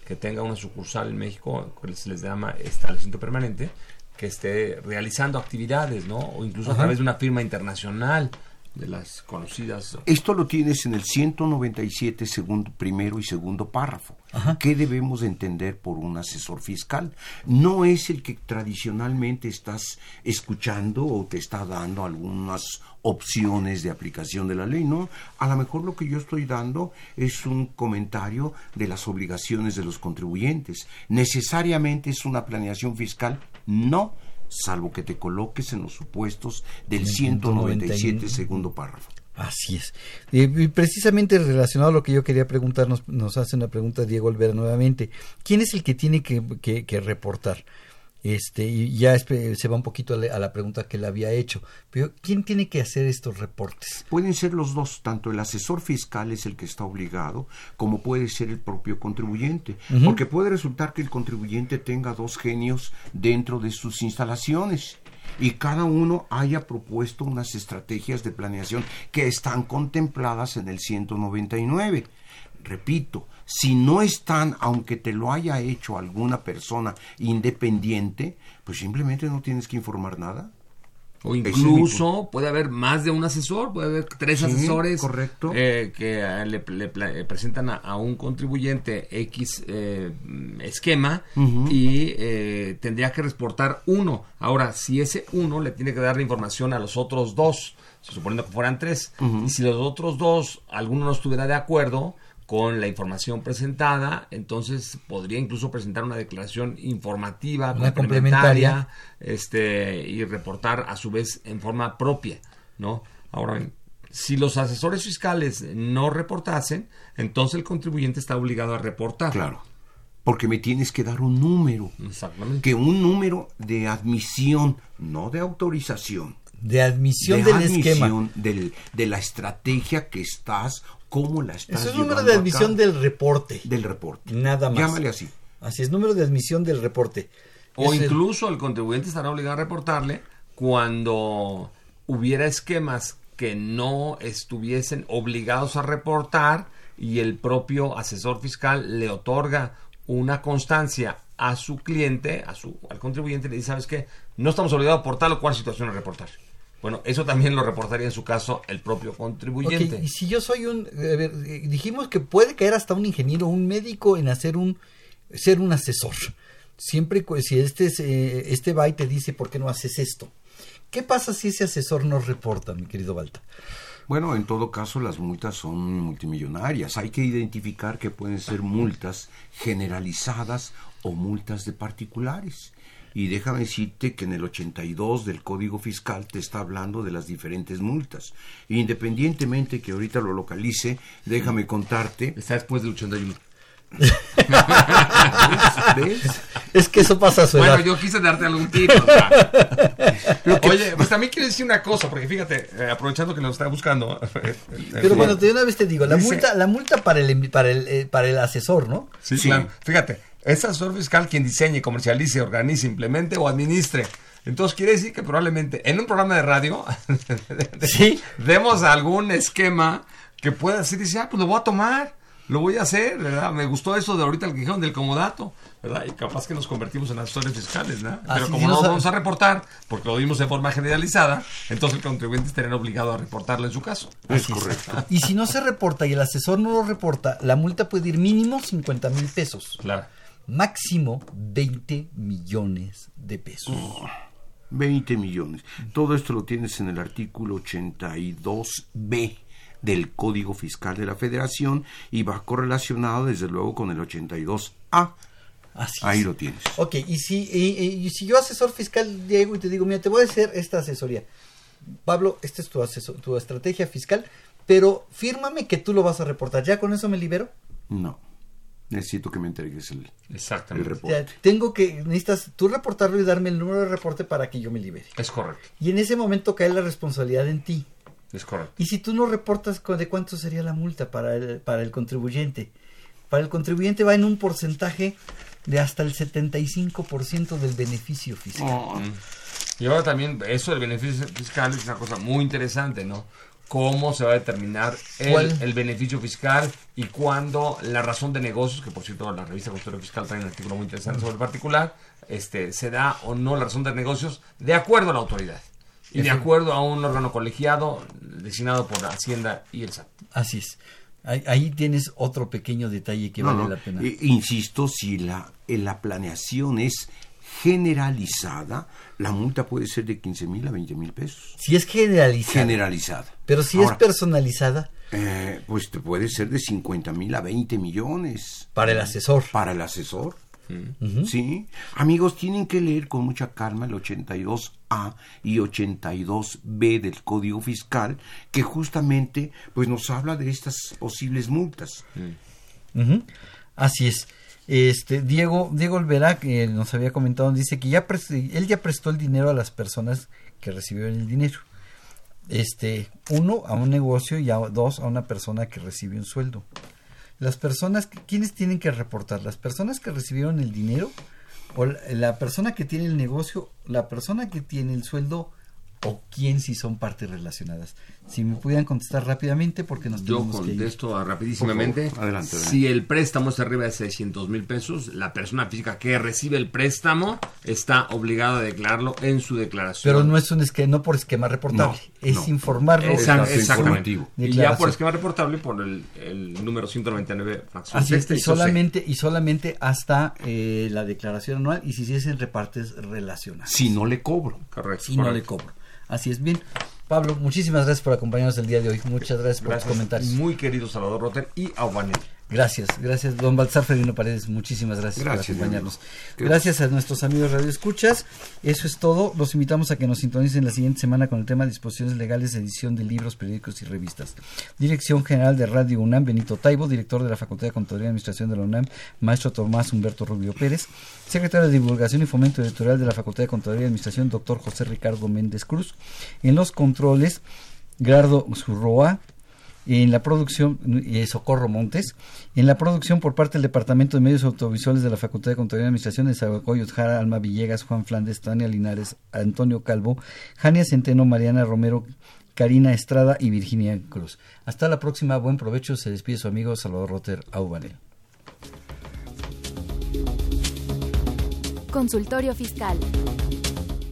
que tenga una sucursal en México, que se les llama establecimiento permanente, que esté realizando actividades, ¿no? O incluso a través de una firma internacional de las conocidas. Esto lo tienes en el 197 segundo, primero y segundo párrafo. ¿Qué debemos de entender por un asesor fiscal? No es el que tradicionalmente estás escuchando o te está dando algunas opciones de aplicación de la ley, ¿no? A lo mejor lo que yo estoy dando es un comentario de las obligaciones de los contribuyentes. ¿Necesariamente es una planeación fiscal? No, salvo que te coloques en los supuestos del 197 segundo párrafo. Así es. Y precisamente relacionado a lo que yo quería preguntar, nos, nos hace una pregunta Diego Olvera nuevamente. ¿Quién es el que tiene que, que- que reportar? Este, y ya se va un poquito a la, pregunta que le había hecho. Pero, ¿quién tiene que hacer estos reportes? Pueden ser los dos, tanto el asesor fiscal es el que está obligado, como puede ser el propio contribuyente, porque puede resultar que el contribuyente tenga dos genios dentro de sus instalaciones y cada uno haya propuesto unas estrategias de planeación que están contempladas en el 199. Repito, si no están, aunque te lo haya hecho alguna persona independiente, pues simplemente no tienes que informar nada. O incluso puede haber más de un asesor, puede haber tres Sí, asesores correcto. eh, que eh, le, eh, presentan a, a un contribuyente X eh, esquema y eh, tendría que reportar uno. Ahora, si ese uno le tiene que dar la información a los otros dos, suponiendo que fueran tres, y si los otros dos, alguno no estuviera de acuerdo con la información presentada, entonces podría incluso presentar una declaración informativa, Una complementaria, complementaria. este y reportar a su vez en forma propia, ¿no? Ahora bien, si los asesores fiscales no reportasen, entonces el contribuyente está obligado a reportar. Claro. Porque me tienes que dar un número. Exactamente. Que un número de admisión, no de autorización. De admisión de del esquema. admisión del- de la estrategia que estás, cómo la estás Eso es número de a admisión del reporte. Del reporte. Nada más. Llámale así. Así es, número de admisión del reporte. O Es incluso el contribuyente estará obligado a reportarle cuando hubiera esquemas que no estuviesen obligados a reportar y el propio asesor fiscal le otorga una constancia a su cliente, a su, al contribuyente, y le dice, ¿sabes qué? No estamos obligados por tal o cual situación a reportar. Bueno, eso también lo reportaría en su caso el propio contribuyente. Y si yo soy un, a ver, eh, dijimos que puede caer hasta un ingeniero, un médico en hacer un, ser un asesor. Siempre, si este, es, eh, este va y te dice, ¿por qué no haces esto? ¿Qué pasa si ese asesor no reporta, mi querido Balta? Bueno, en todo caso las multas son multimillonarias. Hay que identificar que pueden ser multas generalizadas o multas de particulares. Y déjame decirte que en el 82 del Código Fiscal te está hablando de las diferentes multas. Independientemente que ahorita lo localice, déjame contarte. Está después del 81. ¿Ves? Es que eso pasa a su Bueno, edad. yo quise darte algún tip. o sea. Oye, pues también quiero decir una cosa, porque fíjate, eh, aprovechando que lo está buscando. Pero bueno, de una vez te digo, la Dice- multa, la multa para el, para el, eh, para el asesor, ¿no? Sí, claro. Fíjate, es asesor fiscal quien diseñe, comercialice, organice, implemente o administre. Entonces quiere decir que probablemente en un programa de radio demos algún esquema que pueda decir, dice, ah, pues lo voy a tomar, lo voy a hacer, ¿verdad? Me gustó eso de ahorita el que dijeron del comodato, ¿verdad? Y capaz que nos convertimos en asesores fiscales, ¿no? Pero como no sabe- vamos a reportar, porque lo dimos de forma generalizada, entonces el contribuyente estaría obligado a reportarlo en su caso. Así Y si no se reporta y el asesor no lo reporta, la multa puede ir mínimo 50 mil pesos. Claro. Máximo 20 millones de pesos. 20 millones. Todo esto lo tienes en el artículo 82B del Código Fiscal de la Federación y va correlacionado desde luego con el 82A. Así Ahí es. lo tienes. Ok, y si, y, y si yo asesor fiscal Diego y te digo, mira, te voy a hacer esta asesoría. Pablo, esta es tu, asesor- tu estrategia fiscal, pero fírmame que tú lo vas a reportar. ¿Ya con eso me libero? No. Necesito que me entregues el, Exactamente. el O sea, reporte. tengo que, necesitas tú reportarlo y darme el número de reporte para que yo me libere. Es correcto. Y en ese momento cae la responsabilidad en ti. Es correcto. Y si tú no reportas, ¿cu- ¿de cuánto sería la multa para el, para el contribuyente? Para el contribuyente va en un porcentaje de hasta el 75% del beneficio fiscal. Mm. Y ahora también, eso del beneficio fiscal es una cosa muy interesante, ¿no? Cómo se va a determinar el, el beneficio fiscal y cuándo la razón de negocios, que por cierto la revista Consultorio Fiscal trae un artículo muy interesante sobre el particular, este, se da o no la razón de negocios de acuerdo a la autoridad y de acuerdo a un órgano colegiado designado por Hacienda y el SAT. Así es. Ahí, ahí tienes otro pequeño detalle que No, vale no, la pena. eh, insisto, si la, eh, la planeación es generalizada, la multa puede ser de 15 mil a 20 mil pesos. Si es generalizada. Generalizada. Pero si Ahora, es personalizada, eh, pues te puede ser de 50 mil a 20 millones. Para el asesor. Para el asesor. Ujú. Sí. Amigos, tienen que leer con mucha calma el 82A y 82B del Código Fiscal, que justamente pues nos habla de estas posibles multas. Ujú. Así es. Este Diego Diego Olvera que nos había comentado dice que ya él ya prestó el dinero a las personas que recibieron el dinero. Este, uno a un negocio y a, dos a una persona que recibe un sueldo. Las personas, ¿quiénes tienen que reportar? Las personas que recibieron el dinero o la persona que tiene el negocio, la persona que tiene el sueldo o quién si son partes relacionadas. Si me pudieran contestar rápidamente porque nos Yo tenemos que ir. contesto a- rapidísimamente. Adelante, adelante. Si el préstamo es arriba de 600 mil pesos, la persona física que recibe el préstamo está obligada a declararlo en su declaración. Pero no es un esquema, no por esquema reportable, No, es no. informarlo. Exact- exactamente. Y ya por esquema reportable por el, el número 199 fracción Así es, y y so se. solamente, y solamente hasta eh, la declaración anual y si es en repartes relacionados. Si no le cobro. Correcto. Si no le cobro. Así es, bien. Pablo, muchísimas gracias por acompañarnos el día de hoy. Muchas gracias por tus comentarios. Muy querido Salvador Rotter y Aubanel. Gracias, gracias, don Balsar Ferino Paredes, muchísimas gracias, Gracias, por acompañarnos. Gracias a nuestros amigos Radio Escuchas. Eso es todo. Los invitamos a que nos sintonicen la siguiente semana con el tema Disposiciones Legales de Edición de Libros, Periódicos y Revistas. Dirección General de Radio UNAM, Benito Taibo, director de la Facultad de Contaduría y Administración de la UNAM, maestro Tomás Humberto Rubio Pérez, secretario de Divulgación y Fomento Editorial de la Facultad de Contaduría y Administración, doctor José Ricardo Méndez Cruz. En los controles, Gardo Zurroa, en la producción, Socorro Montes, en la producción por parte del Departamento de Medios Audiovisuales de la Facultad de Contaduría y Administración de Zahualcóyotl, Jara, Alma Villegas, Juan Flandes, Tania Linares, Antonio Calvo, Jania Centeno, Mariana Romero, Karina Estrada y Virginia Cruz. Hasta la próxima, buen provecho, se despide su amigo Salvador Roter Aubanel. Consultorio Fiscal.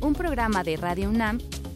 Un programa de Radio UNAM